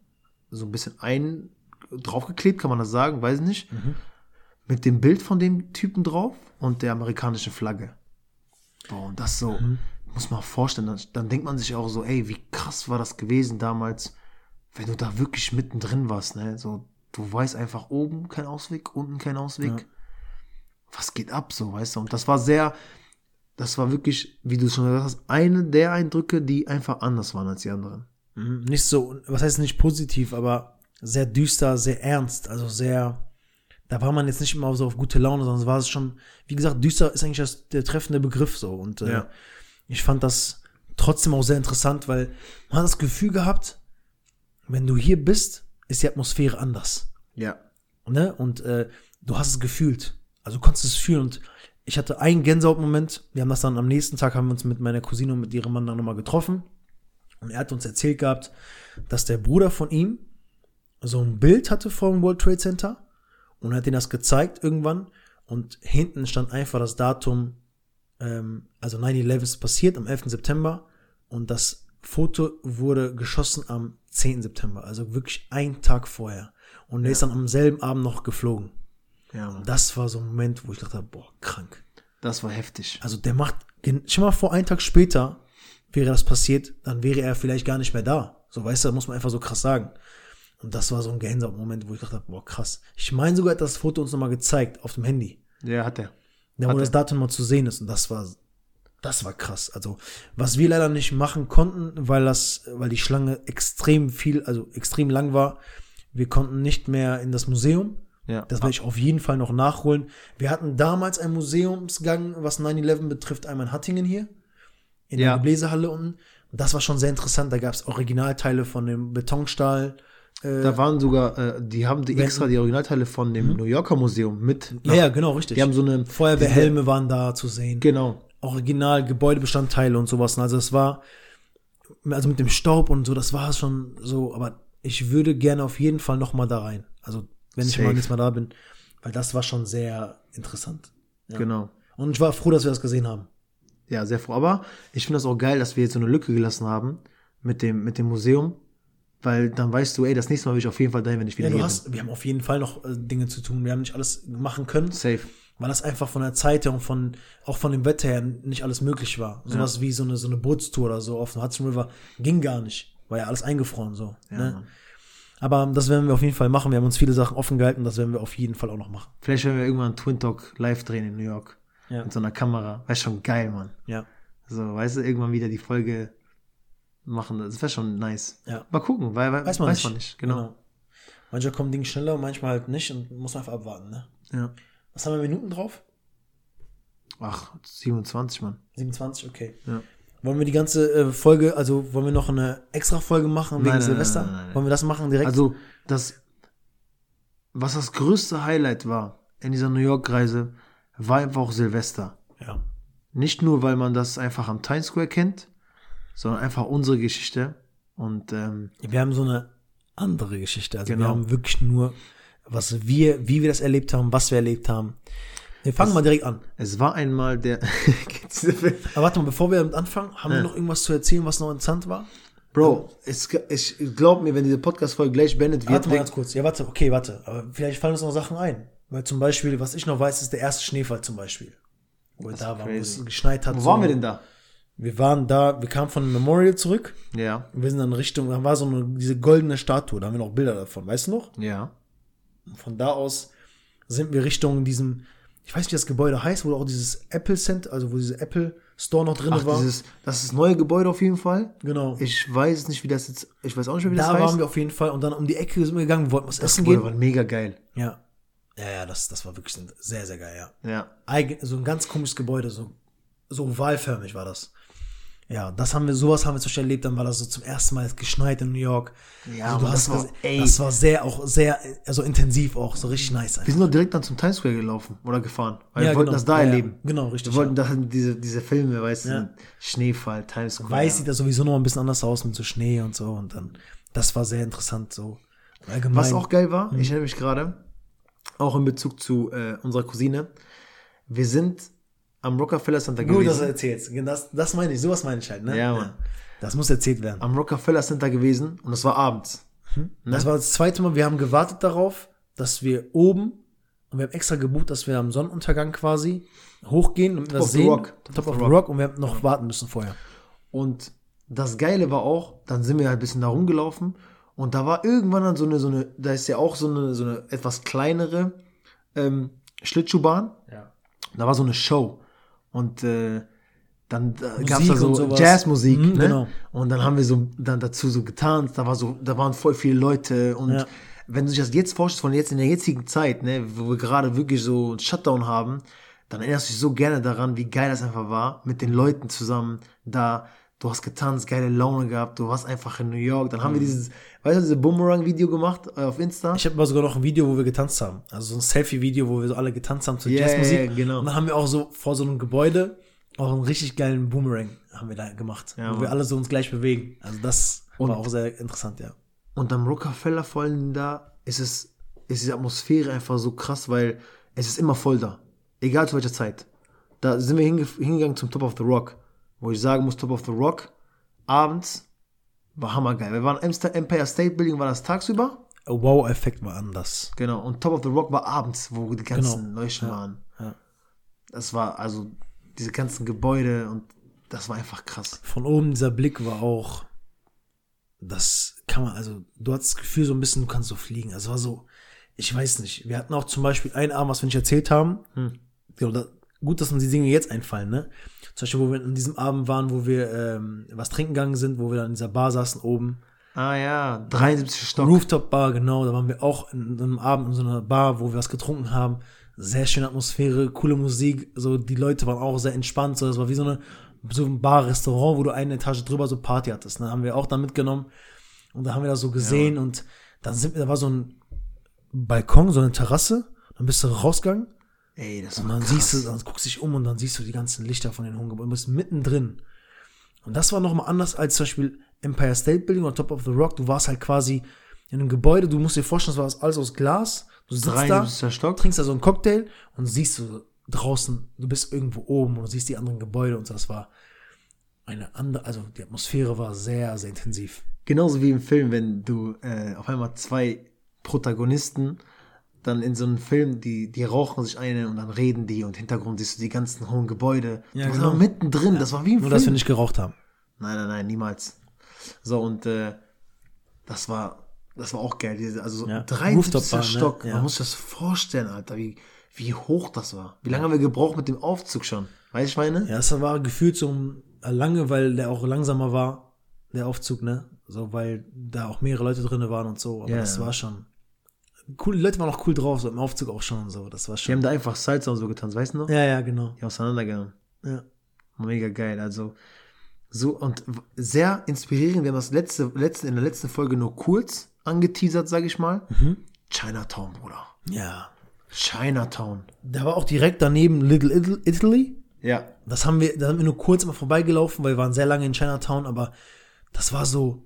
so ein bisschen ein draufgeklebt, kann man das sagen, weiß ich nicht. Mit dem Bild von dem Typen drauf und der amerikanischen Flagge. Boah, und das so, muss man vorstellen, dann, dann denkt man sich auch so, ey, wie krass war das gewesen damals, wenn du da wirklich mittendrin warst, ne? So, du weißt einfach oben kein Ausweg, unten kein Ausweg. Was geht ab, so, weißt du? Und das war sehr, das war wirklich, wie du schon gesagt hast, eine der Eindrücke, die einfach anders waren als die anderen. Mhm. Nicht so, was heißt nicht positiv, aber sehr düster, sehr ernst, also sehr, da war man jetzt nicht immer so auf gute Laune, sondern es war es schon, wie gesagt, düster ist eigentlich das, der treffende Begriff so und äh, Ja. ich fand das trotzdem auch sehr interessant, weil man hat das Gefühl gehabt, wenn du hier bist, ist die Atmosphäre anders. Ja. ne? Und äh, du hast es gefühlt. Also du konntest es fühlen. Und ich hatte einen Gänsehautmoment. Wir haben das dann am nächsten Tag haben wir uns mit meiner Cousine und mit ihrem Mann dann nochmal getroffen. Und er hat uns erzählt gehabt, dass der Bruder von ihm so ein Bild hatte vom World Trade Center und hat ihnen das gezeigt irgendwann. Und hinten stand einfach das Datum, ähm, also 9-11 ist passiert am 11. September und das Foto wurde geschossen am 10. September, also wirklich einen Tag vorher. Und er ist dann am selben Abend noch geflogen. Ja, Mann. Das war so ein Moment, wo ich dachte, boah, krank. Das war heftig. Also der macht, stell mal vor, einen Tag später wäre das passiert, dann wäre er vielleicht gar nicht mehr da. So, weißt du, muss man einfach so krass sagen. Und das war so ein Gänsehaut-Moment, wo ich dachte, boah, krass. Ich meine sogar, er hat das Foto uns nochmal gezeigt auf dem Handy. Ja, hat er. Hat wo er. das Datum mal zu sehen ist. Und das war, das war krass. Also, was wir leider nicht machen konnten, weil das, weil die Schlange extrem viel, also extrem lang war. Wir konnten nicht mehr in das Museum. Ja. Das werde ich auf jeden Fall noch nachholen. Wir hatten damals einen Museumsgang, was 9-11 betrifft, einmal in Hattingen hier. In Ja. der Gebläsehalle unten. Und das war schon sehr interessant. Da gab es Originalteile von dem Betonstahl. Äh, Da waren sogar, äh, die haben die extra die Originalteile von dem New Yorker Museum mit. ja, ja, genau, richtig. Die haben so eine. Feuerwehrhelme waren da zu sehen. Genau. Original Gebäudebestandteile und sowas. Also es war, also mit dem Staub und so, das war schon so, aber ich würde gerne auf jeden Fall noch mal da rein. Also wenn ich Safe. mal nächstes Mal da bin, weil das war schon sehr interessant. Ja. Genau. Und ich war froh, dass wir das gesehen haben. Ja, sehr froh. Aber ich finde das auch geil, dass wir jetzt so eine Lücke gelassen haben mit dem, mit dem Museum. Weil dann weißt du, ey, das nächste Mal will ich auf jeden Fall dahin, wenn ich wieder Ja, du hast, wir haben auf jeden Fall noch äh, Dinge zu tun. Wir haben nicht alles machen können. Safe. weil das einfach von der Zeit her und von, auch von dem Wetter her nicht alles möglich war. Sowas wie so eine, so eine Bootstour oder so auf dem Hudson River ging gar nicht. War ja alles eingefroren so. Ja, ne? Aber das werden wir auf jeden Fall machen. Wir haben uns viele Sachen offen gehalten. Das werden wir auf jeden Fall auch noch machen. Vielleicht werden wir irgendwann einen Twin Talk live drehen in New York. Ja. Mit so einer Kamera. Wäre schon geil, Mann. Ja. So, weißt du, irgendwann wieder die Folge machen. Das wäre schon nice. Ja. Mal gucken, weil, weil Weiß man weiß nicht. man nicht. Genau. Manchmal kommen Dinge schneller, manchmal halt nicht und muss man einfach abwarten. Ne? Ja. Was haben wir Minuten drauf? Ach, 27, Mann. 27, okay. Ja. Wollen wir die ganze äh, Folge, also wollen wir noch eine extra Folge machen wegen Nein, nein, Silvester? nein. Wollen wir das machen direkt? Also, das, was das größte Highlight war in dieser New York-Reise, war einfach auch Silvester. ja. Nicht nur, weil man das einfach am Times Square kennt, sondern einfach unsere Geschichte. Und ähm, Wir haben so eine andere Geschichte. Also wir Genau. haben wirklich nur, was wir, wie wir das erlebt haben, was wir erlebt haben. Wir fangen mal direkt an. es war einmal der. Aber warte mal, bevor wir damit anfangen, haben wir noch irgendwas zu erzählen, was noch interessant war? Bro, es, ich glaub mir, wenn diese Podcast-Folge gleich beendet wird, Warte mal ganz kurz. Ja, warte, okay, warte. Aber vielleicht fallen uns noch Sachen ein. Weil zum Beispiel, was ich noch weiß, ist der erste Schneefall zum Beispiel. Wo wir da waren, wo es geschneit hat. wo so. waren wir denn da? Wir waren da, wir kamen von Memorial zurück. Ja, Und wir sind dann Richtung, da war so eine, diese goldene Statue, da haben wir noch Bilder davon, weißt du noch? ja. Und von da aus sind wir Richtung diesem, ich weiß nicht, wie das Gebäude heißt, wo auch dieses Apple Center, also wo diese Apple Store noch drin Ach, war. dieses, das ist das neue Gebäude auf jeden Fall. genau. Ich weiß nicht, wie das jetzt, ich weiß auch nicht mehr, wie da das heißt. waren wir auf jeden Fall und dann um die Ecke sind wir gegangen, wir wollten was das essen Gebäude gehen. war mega geil. Ja. Ja, ja, das, das war wirklich sehr, sehr geil, ja. Ja. Eigen, so ein ganz komisches Gebäude, so, so ovalförmig war das. Ja, das haben wir, sowas haben wir zum Beispiel erlebt, dann war das so zum ersten Mal geschneit in New York. Ja, also, das war- ey. das war sehr, auch sehr, also intensiv auch, so richtig nice Wir einfach. sind doch direkt dann zum Times Square gelaufen oder gefahren. Weil Ja, wir wollten genau. das da Ja, ja. erleben. Genau, richtig, Wir wollten da diese, diese Filme, weißt du, Ja. Schneefall, Times Square. Weiß sieht das sowieso noch ein bisschen anders aus mit so Schnee und so und dann, das war sehr interessant so. Allgemein. Was auch geil war, Mhm. ich erinnere mich gerade, auch in Bezug zu äh, unserer Cousine, wir sind am Rockefeller Center Gut, dass du gewesen. erzählst. Das, das meine ich, sowas meine ich halt, ne? Ja, Mann. Das muss erzählt werden. Am Rockefeller Center gewesen und es war abends. Ne? Das war das zweite Mal, wir haben gewartet darauf, dass wir oben, und wir haben extra gebucht, dass wir am Sonnenuntergang quasi hochgehen und das of sehen. Rock. Top, of the Rock. Und wir haben noch warten müssen vorher. Und das Geile war auch, dann sind wir halt ein bisschen da rumgelaufen und da war irgendwann dann so eine, so eine, da ist ja auch so eine, so eine etwas kleinere ähm, Schlittschuhbahn. Ja. Da war so eine Show. Und äh, dann äh, gab es da so. Jazzmusik, Mhm, ne? genau. Und dann haben wir so dann dazu so getanzt, da war so, da waren voll viele Leute und Ja. wenn du dich das jetzt vorstellst, von jetzt in der jetzigen Zeit, ne, wo wir gerade wirklich so einen Shutdown haben, dann erinnerst du dich so gerne daran, wie geil das einfach war, mit den Leuten zusammen da. Du hast getanzt, geile Laune gehabt, du warst einfach in New York. Dann haben wir dieses, weißt du, dieses Boomerang-Video gemacht äh, auf Insta. Ich habe mal sogar noch ein Video, wo wir getanzt haben. Also so ein Selfie-Video, wo wir so alle getanzt haben zur Ja, Jazzmusik. ja, genau. Und dann haben wir auch so vor so einem Gebäude auch einen richtig geilen Boomerang haben wir da gemacht. Ja, wo Mann. wir alle so uns gleich bewegen. Also das Und- war auch sehr interessant, ja. Und am Rockefeller vor allem da ist es, ist die Atmosphäre einfach so krass, weil es ist immer voll da. Egal zu welcher Zeit. Da sind wir hinge hingegangen zum Top of the Rock. Wo ich sagen muss, Top of the Rock, abends war hammergeil. Wir waren im Empire State Building, war das tagsüber. Wow-Effekt war anders. Genau. Und Top of the Rock war abends, wo die ganzen Genau. Leuchten Ja, waren. ja. Das war also diese ganzen Gebäude und das war einfach krass. Von oben dieser Blick war auch, das kann man, also du hattest das Gefühl so ein bisschen, du kannst so fliegen. Also war so, ich weiß nicht. Wir hatten auch zum Beispiel einen Abend, was wir nicht erzählt haben. Ja, da, gut, dass uns die Dinge jetzt einfallen, ne? Zum Beispiel, wo wir an diesem Abend waren, wo wir ähm, was trinken gegangen sind, wo wir dann in dieser Bar saßen oben. Ah ja, 73 Stock. Rooftop Bar, genau. Da waren wir auch in einem Abend in so einer Bar, wo wir was getrunken haben. Sehr schöne Atmosphäre, coole Musik. So, die Leute waren auch sehr entspannt. So, das war wie so eine, so ein Bar-Restaurant, wo du eine Etage drüber so Party hattest. Ne? Haben wir auch da mitgenommen. Und da haben wir das so gesehen und dann sind wir, da war so ein Balkon, so eine Terrasse. Dann bist du rausgegangen Ey, das und dann krass. siehst du, dann guckst du dich um und dann siehst du die ganzen Lichter von den hohen Gebäuden. Du bist mittendrin. Und das war nochmal anders als zum Beispiel Empire State Building oder Top of the Rock. Du warst halt quasi in einem Gebäude, du musst dir vorstellen, das war alles aus Glas. Du sitzt da, 73. Stock. trinkst da so einen Cocktail und siehst du draußen, du bist irgendwo oben und du siehst die anderen Gebäude und das war eine andere, also die Atmosphäre war sehr, sehr intensiv. Genauso wie im Film, wenn du äh, auf einmal zwei Protagonisten dann in so einem Film, die, die rauchen sich eine und dann reden die und im Hintergrund siehst du die ganzen hohen Gebäude. Ja, genau. mittendrin, das war wie im Nur, Film. dass wir nicht geraucht haben. nein, nein, nein, niemals. So, und äh, das war, das war auch geil. Also so Ja. 73. Rooftop-Bar, ne? Stock, Ja. man muss sich das vorstellen, Alter, wie, wie hoch das war. Wie lange haben wir gebraucht mit dem Aufzug schon? Weißt du, ich meine? Ja, es war gefühlt so lange, weil der auch langsamer war, der Aufzug, ne? So, weil da auch mehrere Leute drin waren und so. Aber Ja, das ja. war schon. Cool, die Leute waren auch cool drauf, so im Aufzug auch schon und so. Das war Wir schon. haben da einfach Salsa und so getanzt, weißt du noch? Ja, ja, genau. Die auseinandergegangen. Ja. Mega geil. Also so und sehr inspirierend. Wir haben das letzte, letzte, in der letzten Folge nur kurz angeteasert, sage ich mal. Mhm. Chinatown, Bruder. Ja. Chinatown. Da war auch direkt daneben Little Ital- Italy. Ja. Das haben wir, da sind wir nur kurz mal vorbeigelaufen, weil wir waren sehr lange in Chinatown, aber das war so,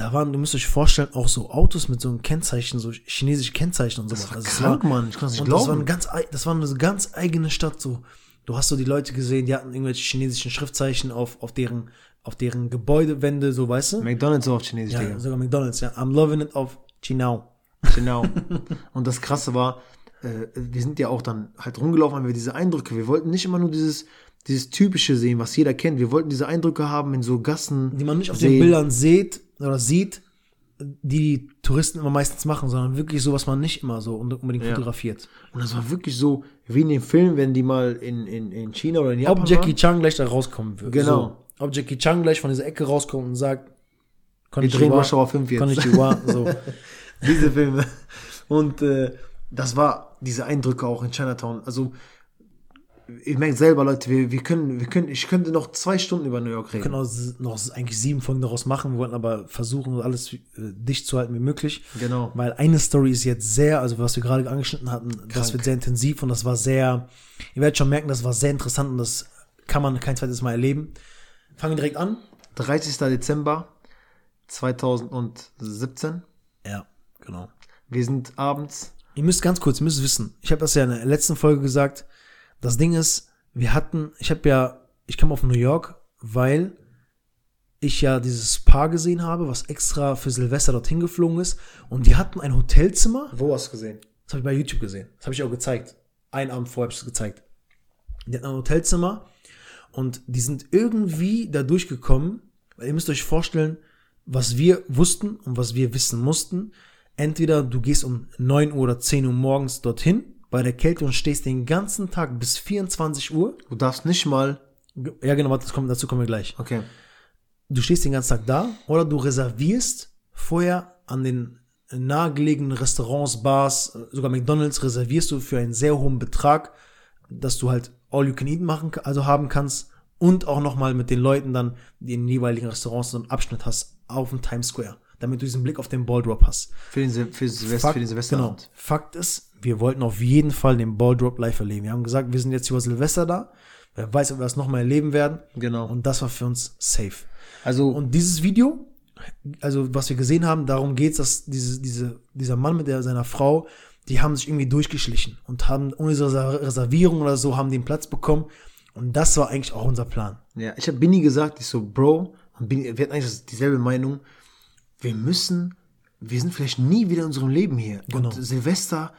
da waren, du müsst euch vorstellen, auch so Autos mit so einem Kennzeichen, so chinesische Kennzeichen und so. Das war Also krank, Mann. Ich kann es nicht Und das war, glauben. eine ganz, das war eine so ganz eigene Stadt. So, du hast so die Leute gesehen, die hatten irgendwelche chinesischen Schriftzeichen auf, auf deren, auf deren Gebäudewände, so weißt du? McDonalds auf Chinesisch, Ja, Digga. sogar McDonalds, ja. I'm loving it auf Chinao. Genau. und das Krasse war, äh, wir sind ja auch dann halt rumgelaufen, haben wir diese Eindrücke. Wir wollten nicht immer nur dieses, dieses Typische sehen, was jeder kennt. Wir wollten diese Eindrücke haben in so Gassen. Die man nicht auf sehen. den Bildern sieht oder sieht, die die Touristen immer meistens machen, sondern wirklich so, was man nicht immer so unbedingt Ja. fotografiert. Und das war wirklich so, wie in dem Film, wenn die mal in, in, in China oder in Japan Ob Jackie. Chan gleich da rauskommen würde. Genau. So. Ob Jackie Chan gleich von dieser Ecke rauskommt und sagt, Wir drehen Hour 5 jetzt. Konnichiwa, so. diese Filme. Und äh, das war diese Eindrücke auch in Chinatown. Also, ich merke selber, Leute, wir, wir können, wir können, ich könnte noch zwei Stunden über New York Wir reden. können auch noch eigentlich sieben Folgen daraus machen. Wir wollten aber versuchen, alles äh, dicht zu halten wie möglich. Genau. Weil eine Story ist jetzt sehr, also was wir gerade angeschnitten hatten, das Krank. wird sehr intensiv und das war sehr, ihr werdet schon merken, das war sehr interessant und das kann man kein zweites Mal erleben. Fangen wir direkt an. 30. Dezember 2017. Ja, genau. Wir sind abends. Ihr müsst ganz kurz, ihr müsst wissen, ich habe das ja in der letzten Folge gesagt, das Ding ist, wir hatten, ich habe ja, ich kam auf New York, weil ich ja dieses Paar gesehen habe, was extra für Silvester dorthin geflogen ist. Und die hatten ein Hotelzimmer. Wo hast du gesehen? Das habe ich bei YouTube gesehen. Das habe ich auch gezeigt. Einen Abend vorher habe ich es gezeigt. Die hatten ein Hotelzimmer und die sind irgendwie da durchgekommen. Weil ihr müsst euch vorstellen, was wir wussten und was wir wissen mussten. Entweder du gehst um 9 Uhr oder 10 Uhr morgens dorthin bei der Kälte und stehst den ganzen Tag bis 24 Uhr. Du darfst nicht mal. Ja, genau, das kommt, dazu kommen wir gleich. Okay. Du stehst den ganzen Tag da oder du reservierst vorher an den nahegelegenen Restaurants, Bars, sogar McDonalds reservierst du für einen sehr hohen Betrag, dass du halt all you can eat machen, also haben kannst und auch nochmal mit den Leuten dann, die in den jeweiligen Restaurants so einen Abschnitt hast auf dem Times Square, damit du diesen Blick auf den Balldrop hast. Für den, Silvester, Fakt, für den Silvesterabend. Genau. Fakt ist, wir wollten auf jeden Fall den Balldrop live erleben. Wir haben gesagt, wir sind jetzt über Silvester da. Wer weiß, ob wir das nochmal erleben werden. Genau. Und das war für uns safe. Also, Und dieses Video, also was wir gesehen haben, darum geht's, dass diese, diese, dieser Mann mit der, seiner Frau, die haben sich irgendwie durchgeschlichen und haben ohne Reservierung oder so, haben den Platz bekommen. Und das war eigentlich auch unser Plan. ja, ich habe Bini gesagt, ich so, Bro, und Bini, wir hatten eigentlich dieselbe Meinung. Wir müssen, wir sind vielleicht nie wieder in unserem Leben hier. Genau. Und Silvester,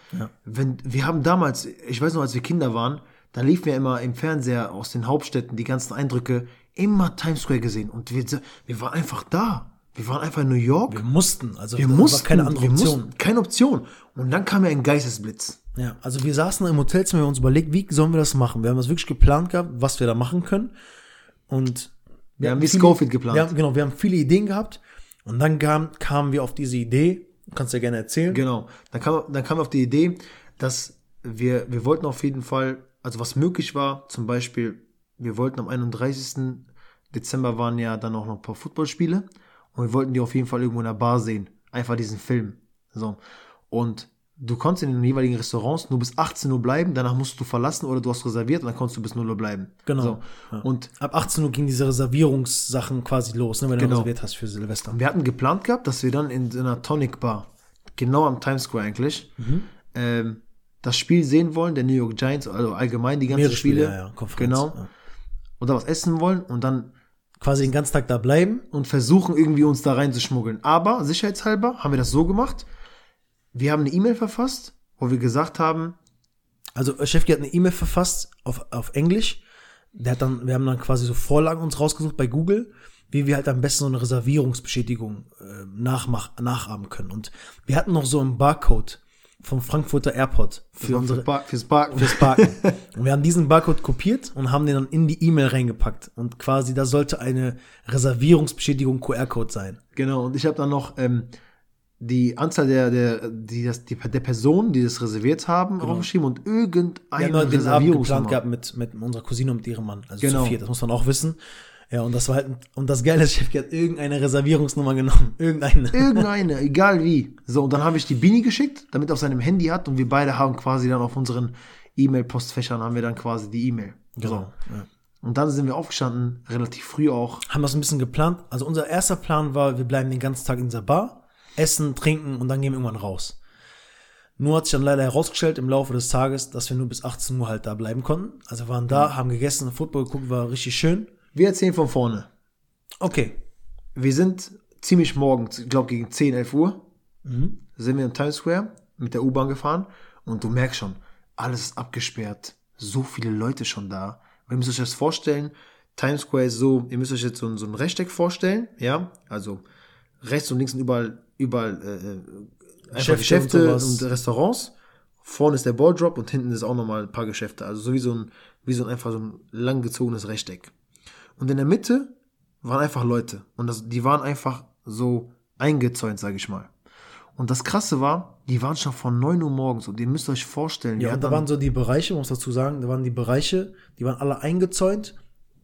wenn, wir haben damals, ich weiß noch, als wir Kinder waren, da liefen ja immer im Fernseher aus den Hauptstädten die ganzen Eindrücke, immer Times Square gesehen. Und wir, wir waren einfach da. Wir waren einfach in New York. Wir mussten, also Wir mussten, war keine andere wir Option. mussten, keine Option. Und dann kam ja ein Geistesblitz. Ja, also wir saßen im Hotelzimmer, wir haben uns überlegt, wie sollen wir das machen? Wir haben das wirklich geplant gehabt, was wir da machen können. Und Wir haben wie Schofield geplant. Wir haben, genau, wir haben viele Ideen gehabt. Und dann kam, kamen wir auf diese Idee, du kannst ja gerne erzählen. Genau. Dann kam, dann kam auf die Idee, dass wir, wir wollten auf jeden Fall, also was möglich war, zum Beispiel, wir wollten am 31. Dezember waren ja dann auch noch ein paar Footballspiele und wir wollten die auf jeden Fall irgendwo in der Bar sehen. Einfach diesen Film. So. Und du konntest in den jeweiligen Restaurants nur bis 18 Uhr bleiben, danach musst du verlassen oder du hast reserviert und dann konntest du bis 0 Uhr bleiben. Genau. So. Und Ab 18 Uhr ging diese Reservierungssachen quasi los, ne, wenn du Genau. reserviert hast für Silvester. Wir hatten geplant gehabt, dass wir dann in einer Tonic Bar, genau am Times Square eigentlich, Mhm. ähm, das Spiel sehen wollen, der New York Giants, also allgemein die ganzen Mehrere Spiele, Spiele, ja, ja, genau, ja. oder was essen wollen und dann Quasi den ganzen Tag da bleiben. und versuchen irgendwie uns da reinzuschmuggeln. Aber sicherheitshalber haben wir das so gemacht. Wir haben eine E-Mail verfasst, wo wir gesagt haben, Also Chefki hat eine E-Mail verfasst auf, auf Englisch. Der hat dann, wir haben dann quasi so Vorlagen uns rausgesucht bei Google, wie wir halt am besten so eine Reservierungsbestätigung äh, nachmach, nachahmen können. Und wir hatten noch so einen Barcode vom Frankfurter Airport für unsere, Bar, fürs Parken. fürs Parken. und wir haben diesen Barcode kopiert und haben den dann in die E-Mail reingepackt. Und quasi, da sollte eine Reservierungsbestätigung QR-Code sein. Genau, und ich habe dann noch ähm, die Anzahl der, der, die das, die, der Personen, die das reserviert haben, aufgeschrieben und Genau. Wir irgendeine haben den Abend geplant Reservierungsnummer. gehabt mit, mit unserer Cousine und ihrem Mann. Also Genau. zu viert, das muss man auch wissen. Ja, und das war halt, und das Geile ist, Chef hat irgendeine Reservierungsnummer genommen. Irgendeine. Irgendeine, egal wie. So, und dann habe ich die Bini geschickt, damit er auf seinem Handy hat und wir beide haben quasi dann auf unseren E-Mail-Postfächern haben wir dann quasi die E-Mail. Genau. Ja. Und dann sind wir aufgestanden, relativ früh auch. Haben das ein bisschen geplant. Also unser erster Plan war, wir bleiben den ganzen Tag in dieser Bar, essen, trinken und dann gehen wir irgendwann raus. Nur hat sich dann leider herausgestellt im Laufe des Tages, dass wir nur bis 18 Uhr halt da bleiben konnten. Also wir waren da, haben gegessen, Football geguckt, war richtig schön. Wir erzählen von vorne. Okay. Wir sind ziemlich morgens, ich glaube gegen 10, 11 Uhr, Mhm. sind wir in Times Square mit der U-Bahn gefahren und du merkst schon, alles ist abgesperrt, so viele Leute schon da. Und ihr müsst euch das vorstellen, Times Square ist so, ihr müsst euch jetzt so, ein- so ein Rechteck vorstellen, ja, also rechts und links sind überall, überall äh, einfach Geschäfte Geschäfte, und und. Restaurants. Vorne ist der Balldrop und hinten ist auch nochmal ein paar Geschäfte. Also so wie so ein, wie so ein einfach so ein langgezogenes Rechteck. Und in der Mitte waren einfach Leute. Und das, die waren einfach so eingezäunt, sage ich mal. Und das Krasse war, die waren schon von 9 Uhr morgens. Und ihr müsst euch vorstellen, Ja, da waren so die Bereiche, muss dazu sagen, da waren die Bereiche, die waren alle eingezäunt.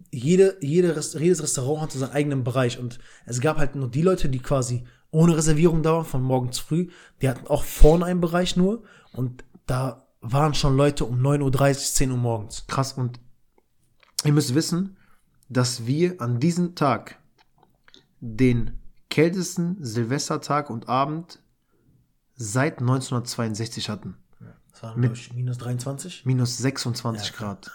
Jede, jede jedes Restaurant hatte seinen eigenen Bereich und es gab halt nur die Leute, die quasi ohne Reservierung da von morgens früh, die hatten auch vorne einen Bereich nur und da waren schon Leute um 9.30 Uhr, 10 Uhr morgens. krass. Und ihr müsst wissen, dass wir an diesem Tag den kältesten Silvestertag und Abend seit 1962 hatten. Das waren, ich, minus 23. Minus 26 Grad.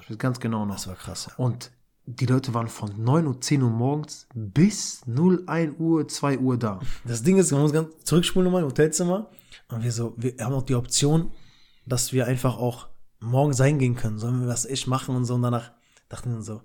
Ich weiß ganz genau noch. Das war krass, ja. Und die Leute waren von 9 Uhr, 10 Uhr morgens bis 0, 1 Uhr, 2 Uhr da. Das Ding ist, wir muss ganz zurückspulen nochmal im Hotelzimmer. Und wir so, wir haben auch die Option, dass wir einfach auch morgens reingehen können. Sollen wir was echt machen und so. Und danach dachten wir so,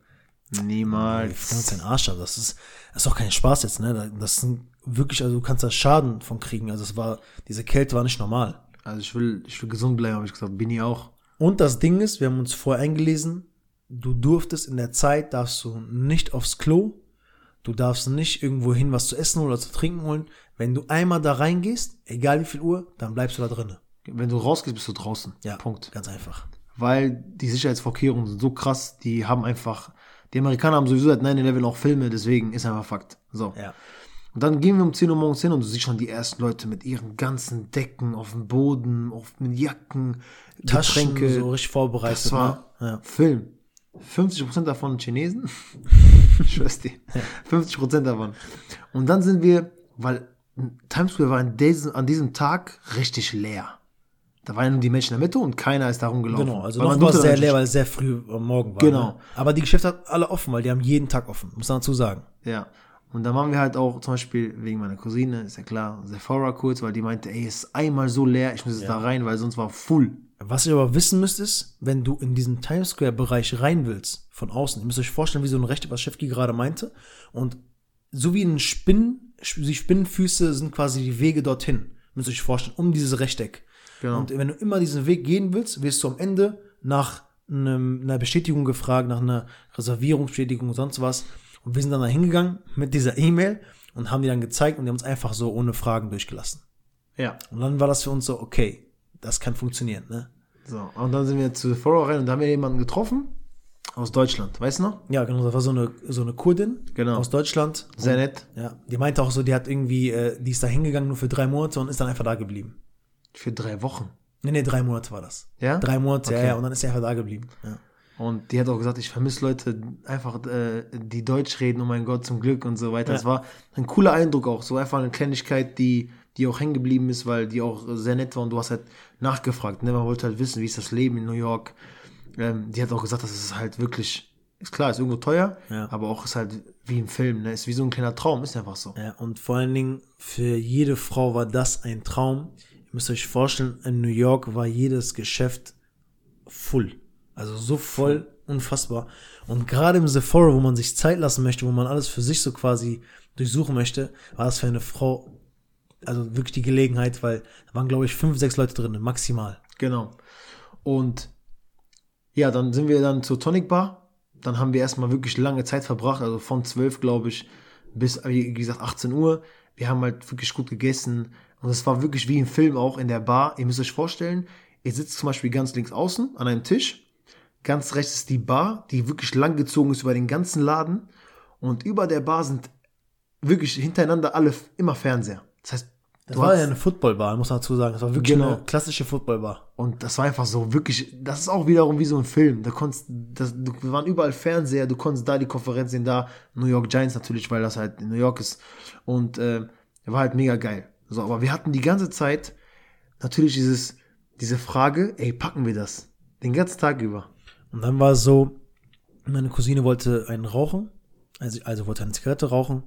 wir Niemals. frieren uns den Arsch ab. Das ist, das ist auch kein Spaß jetzt, ne? Das sind wirklich, also du kannst da Schaden von kriegen. Also es war, diese Kälte war nicht normal. Also ich will, ich will gesund bleiben, habe ich gesagt. Bin ich auch. Und das Ding ist, wir haben uns vorher eingelesen, du durftest in der Zeit, darfst du nicht aufs Klo, du darfst nicht irgendwo hin was zu essen oder zu trinken holen. Wenn du einmal da reingehst, egal wie viel Uhr, dann bleibst du da drinnen. Wenn du rausgehst, bist du draußen. Ja, Punkt. Ganz einfach. Weil die Sicherheitsvorkehrungen sind so krass, die haben einfach, die Amerikaner haben sowieso seit 9-11 auch Filme, deswegen ist einfach Fakt. So. Ja. Und dann gehen wir um 10 Uhr morgens hin und du siehst schon die ersten Leute mit ihren ganzen Decken auf dem Boden, auf mit Jacken, Taschen Getränke. so richtig vorbereitet. Das war ne? ja. Film. 50% davon Chinesen. ich schwör's dir. 50% davon. Und dann sind wir, weil Times Square war an diesem, an diesem Tag richtig leer. Da waren nur die Menschen in der Mitte und keiner ist da rumgelaufen. Genau, also noch war es sehr leer, weil es sehr früh am Morgen war. Genau. Ne? Aber die Geschäfte hat alle offen, weil die haben jeden Tag offen, muss man dazu sagen. Ja. Und dann waren wir halt auch zum Beispiel wegen meiner Cousine, ist ja klar, Sephora kurz, weil die meinte, ey, es ist einmal so leer, ich muss jetzt da rein, weil sonst war full. Was ihr aber wissen müsst, ist, wenn du in diesen Times Square-Bereich rein willst, von außen, ihr müsst euch vorstellen, wie so ein Rechte, was Schäfki gerade meinte, und so wie ein Spinnen, die Spinnenfüße sind quasi die Wege dorthin, müsst ihr euch vorstellen, um dieses Rechteck. Genau. Und wenn du immer diesen Weg gehen willst, wirst du am Ende nach einem, einer Bestätigung gefragt, nach einer Reservierungsbestätigung und sonst was. Und wir sind dann da hingegangen mit dieser E-Mail und haben die dann gezeigt und die haben uns einfach so ohne Fragen durchgelassen. Ja. Und dann war das für uns so, okay, das kann funktionieren, ne? So. Und dann sind wir zu Sephora rein und da haben wir jemanden getroffen aus Deutschland, weißt du noch? Ja, genau, das war so eine, so eine Kurdin Genau. aus Deutschland. Sehr nett. Ja, die meinte auch so, die hat irgendwie, äh, die ist da hingegangen nur für drei Monate und ist dann einfach da geblieben. Für drei Wochen. Nee, nee, drei Monate war das. Ja? Drei Monate, ja, Okay. ja, und dann ist sie einfach da geblieben. Ja. Und die hat auch gesagt, ich vermisse Leute einfach, äh, die Deutsch reden, oh mein Gott, zum Glück und so weiter. Ja. Das war ein cooler Eindruck auch. So einfach eine Kleinigkeit, die, die auch hängen geblieben ist, weil die auch sehr nett war und du hast halt nachgefragt. Ne? Man wollte halt wissen, wie ist das Leben in New York. Ähm, die hat auch gesagt, das ist halt wirklich, ist klar, ist irgendwo teuer, Ja. aber auch ist halt wie im Film, ne? ist wie so ein kleiner Traum, ist einfach so. Ja, und vor allen Dingen für jede Frau war das ein Traum. Ihr müsst euch vorstellen, in New York war jedes Geschäft full. Also so voll, unfassbar. Und gerade im Sephora, wo man sich Zeit lassen möchte, wo man alles für sich so quasi durchsuchen möchte, war das für eine Frau also wirklich die Gelegenheit, weil da waren, glaube ich, fünf, sechs Leute drin, maximal. Genau. Und ja, dann sind wir dann zur Tonic Bar. Dann haben wir erstmal wirklich lange Zeit verbracht, also von 12, glaube ich, bis, wie gesagt, 18 Uhr. Wir haben halt wirklich gut gegessen. Und es war wirklich wie im Film auch in der Bar. Ihr müsst euch vorstellen, ihr sitzt zum Beispiel ganz links außen an einem Tisch. Ganz rechts ist die Bar, die wirklich lang gezogen ist über den ganzen Laden. Und über der Bar sind wirklich hintereinander alle immer Fernseher. Das heißt, Das war ja eine Footballbar, muss man dazu sagen. Das war wirklich Genau. eine klassische Footballbar. Und das war einfach so wirklich, das ist auch wiederum wie so ein Film. Da konntest, das, du wir waren überall Fernseher, du konntest da die Konferenz sehen, da New York Giants natürlich, weil das halt in New York ist. Und äh, war halt mega geil. So, aber wir hatten die ganze Zeit natürlich dieses, diese Frage, ey, packen wir das? Den ganzen Tag über. Und dann war es so, meine Cousine wollte einen rauchen, also, also wollte eine Zigarette rauchen.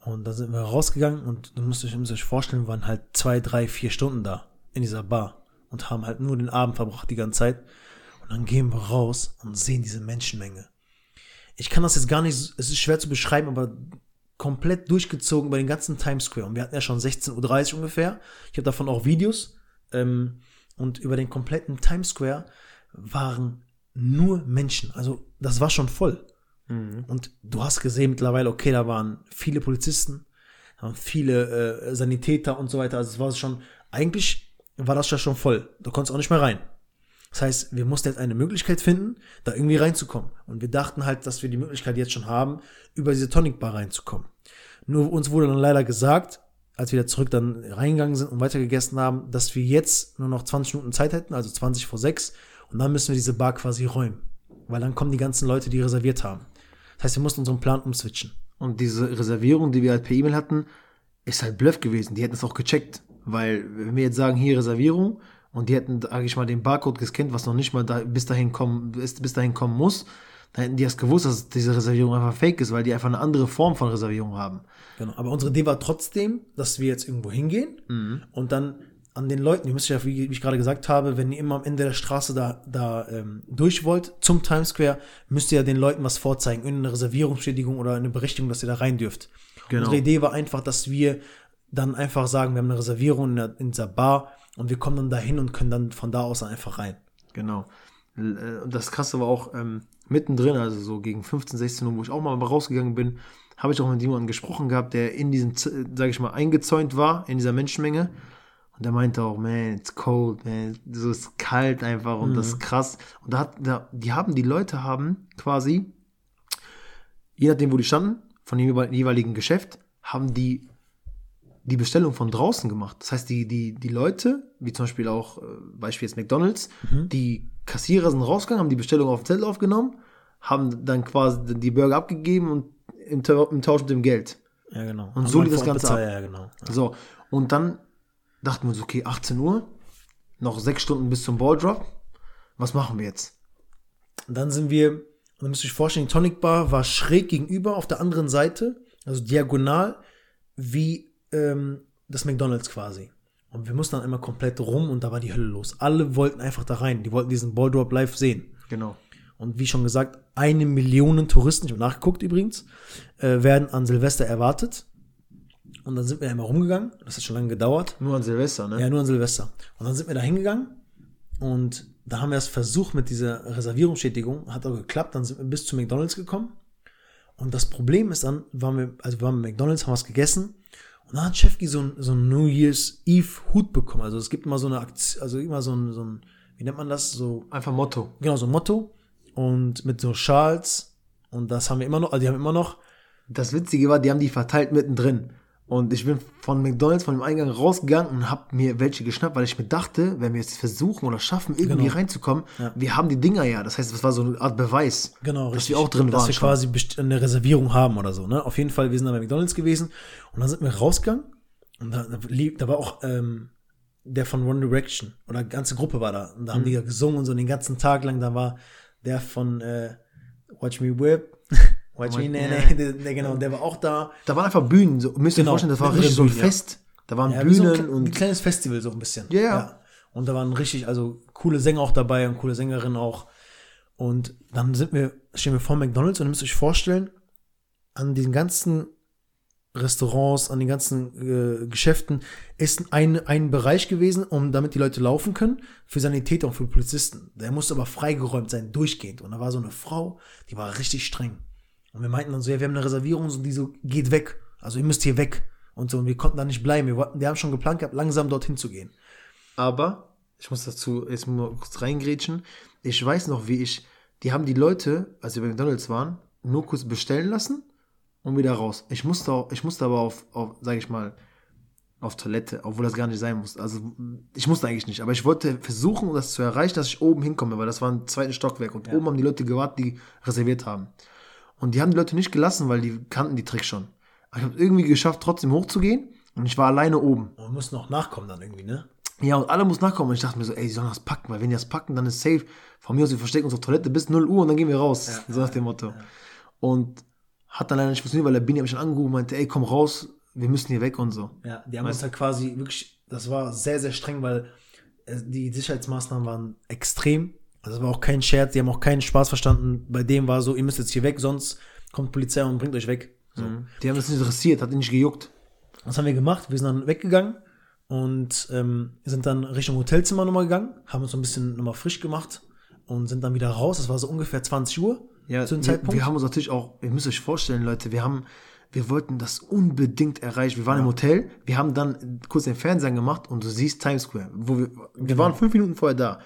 Und dann sind wir rausgegangen und du musst euch, müsst euch vorstellen, wir waren halt zwei, drei, vier Stunden da in dieser Bar und haben halt nur den Abend verbracht die ganze Zeit. Und dann gehen wir raus und sehen diese Menschenmenge. Ich kann das jetzt gar nicht, es ist schwer zu beschreiben, aber komplett durchgezogen über den ganzen Times Square. Und wir hatten ja schon 16.30 Uhr ungefähr. Ich habe davon auch Videos. Ähm, und über den kompletten Times Square waren nur Menschen. Also das war schon voll. Und du hast gesehen mittlerweile, okay, da waren viele Polizisten, da waren viele äh, Sanitäter und so weiter. Also es war schon, eigentlich war das ja schon voll. Du konntest auch nicht mehr rein. Das heißt, wir mussten jetzt eine Möglichkeit finden, da irgendwie reinzukommen. Und wir dachten halt, dass wir die Möglichkeit jetzt schon haben, über diese Tonic Bar reinzukommen. Nur uns wurde dann leider gesagt, als wir da zurück dann reingegangen sind und weitergegessen haben, dass wir jetzt nur noch 20 Minuten Zeit hätten, also 20 vor 6. Und dann müssen wir diese Bar quasi räumen. Weil dann kommen die ganzen Leute, die reserviert haben. Das heißt, wir mussten unseren Plan umswitchen. Und diese Reservierung, die wir halt per E-Mail hatten, ist halt Bluff gewesen. Die hätten es auch gecheckt. Weil, wenn wir jetzt sagen, hier Reservierung, und die hätten, sag ich mal, den Barcode gescannt, was noch nicht mal da, bis dahin kommen, bis, bis dahin kommen muss, dann hätten die erst gewusst, dass diese Reservierung einfach fake ist, weil die einfach eine andere Form von Reservierung haben. Genau. Aber unsere Idee war trotzdem, dass wir jetzt irgendwo hingehen Mhm. und dann an den Leuten, ihr müsst ja, wie ich gerade gesagt habe, wenn ihr immer am Ende der Straße da, da ähm, durch wollt, zum Times Square, müsst ihr ja den Leuten was vorzeigen, irgendeine Reservierungsbestätigung oder eine Berechtigung, dass ihr da rein dürft. Genau. Unsere Idee war einfach, dass wir dann einfach sagen, wir haben eine Reservierung in, der, in dieser Bar und wir kommen dann dahin und können dann von da aus dann einfach rein. Genau. Äh, Und das Krasse war auch ähm, mittendrin, also so gegen 15, 16 Uhr, wo ich auch mal rausgegangen bin, habe ich auch mit jemandem gesprochen gehabt, der in diesem, Z- sag ich mal, eingezäunt war, in dieser Menschenmenge. Und der meinte auch, man, it's cold, man, so ist kalt einfach und das ist krass. Und da hat, da, die haben, die Leute haben quasi, je nachdem, wo die standen, von dem jeweil- jeweiligen Geschäft, haben die die Bestellung von draußen gemacht. Das heißt, die, die, die Leute, wie zum Beispiel auch, äh, Beispiel jetzt McDonalds, die Kassierer sind rausgegangen, haben die Bestellung auf den Zettel aufgenommen, haben dann quasi die Burger abgegeben und im, im Tausch mit dem Geld. Ja, genau. Und Haben so lief das Ganze ab. Ja, genau. So, und dann dachten wir uns, okay, 18 Uhr, noch sechs Stunden bis zum Balldrop. Was machen wir jetzt? Und dann sind wir, und dann müsst ihr euch vorstellen, die Tonic Bar war schräg gegenüber auf der anderen Seite, also diagonal, wie ähm, das McDonalds quasi. Und wir mussten dann einmal komplett rum und da war die Hölle los. Alle wollten einfach da rein. Die wollten diesen Ball Drop live sehen. Genau. Und wie schon gesagt, eine Million Touristen, ich habe nachgeguckt übrigens, äh, werden an Silvester erwartet. Und dann sind wir einmal rumgegangen. Das hat schon lange gedauert. Nur an Silvester, ne? Ja, nur an Silvester. Und dann sind wir da hingegangen und da haben wir es versucht mit dieser Reservierungsschädigung, hat auch geklappt, dann sind wir bis zu McDonalds gekommen. Und das Problem ist dann, waren wir, also wir waren bei McDonalds, haben was gegessen und dann hat Chefki so ein, so ein New Year's Eve Hut bekommen. Also es gibt immer so eine Aktion, also immer so ein, so ein, wie nennt man das? So, Einfach Motto. genau, so ein Motto und mit so Schals und das haben wir immer noch, also die haben immer noch, Das Witzige war, die haben die verteilt mittendrin. Und ich bin von McDonalds, von dem Eingang rausgegangen und habe mir welche geschnappt, weil ich mir dachte, wenn wir jetzt versuchen oder schaffen, irgendwie Genau. reinzukommen, wir haben die Dinger ja. Das heißt, das war so eine Art Beweis, Genau, dass richtig. wir auch drin dass waren. wir schon. quasi eine Reservierung haben oder so. Ne? Auf jeden Fall, wir sind dann bei McDonalds gewesen und dann sind wir rausgegangen und da, da, da war auch ähm, der von One Direction oder eine ganze Gruppe war da und da haben Mhm. die ja gesungen und so den ganzen Tag lang. Da war der von äh, Watch Me Whip, Watch Me Ja. Nene, der, der, genau, der war auch da. Da waren einfach Bühnen. So, müsst ihr Genau, euch vorstellen, das war richtig so ein Bühnen. Fest. Da waren Ja, wie so ein, Bühnen kle- ein und kleines Festival so ein bisschen. Ja, ja. Und da waren richtig, also coole Sänger auch dabei und coole Sängerinnen auch. Und dann sind wir, stehen wir vor McDonalds und ihr müsst euch vorstellen, an den ganzen Restaurants, an den ganzen äh, Geschäften ist ein, ein Bereich gewesen, um damit die Leute laufen können, für Sanitäter und für Polizisten. Der musste aber freigeräumt sein, durchgehend. Und da war so eine Frau, die war richtig streng. Und wir meinten dann so, ja, wir haben eine Reservierung und die so, geht weg. Also ihr müsst hier weg. Und so, und wir konnten da nicht bleiben. Wir, wollten, wir haben schon geplant gehabt, langsam dorthin zu gehen. Aber, ich muss dazu jetzt mal kurz reingrätschen. Ich weiß noch, wie ich, die haben die Leute, als wir bei McDonalds waren, nur kurz bestellen lassen und wieder raus. Ich musste, auch, ich musste aber auf, auf sag ich mal, auf Toilette, obwohl das gar nicht sein muss. Also, ich musste eigentlich nicht, aber ich wollte versuchen, das zu erreichen, dass ich oben hinkomme, weil das war ein zweites Stockwerk und oben haben die Leute gewartet, die reserviert haben. Und die haben die Leute nicht gelassen, weil die kannten die Tricks schon. Aber ich habe irgendwie geschafft, trotzdem hochzugehen und ich war alleine oben. Und mussten auch nachkommen dann irgendwie, ne? Ja, und alle mussten nachkommen. Und ich dachte mir so, ey, die sollen das packen, weil wenn die das packen, dann ist safe. Von mir aus, wir verstecken uns auf Toilette bis 0 Uhr und dann gehen wir raus. so nach dem Motto. Und hat dann leider nicht funktioniert, weil der Bini hat mich schon angerufen und meinte, ey, komm raus, wir müssen hier weg und so. Ja, die haben uns halt quasi wirklich, das war sehr, sehr streng, weil äh, die Sicherheitsmaßnahmen waren extrem. Also es war auch kein Scherz, die haben auch keinen Spaß verstanden. Bei dem war so, ihr müsst jetzt hier weg, sonst kommt Polizei und bringt euch weg. So. Die haben das nicht interessiert, hat ihn nicht gejuckt. Was haben wir gemacht? Wir sind dann weggegangen und ähm, sind dann Richtung Hotelzimmer nochmal gegangen, haben uns so ein bisschen nochmal frisch gemacht und sind dann wieder raus. Das war so ungefähr 20 Uhr Ja, zu dem wir, Zeitpunkt. wir haben uns natürlich auch, ihr müsst euch vorstellen, Leute, wir haben, wir wollten das unbedingt erreichen. Wir waren im Hotel, wir haben dann kurz den Fernseher gemacht und du siehst Times Square, wo wir, wir waren fünf Minuten vorher da.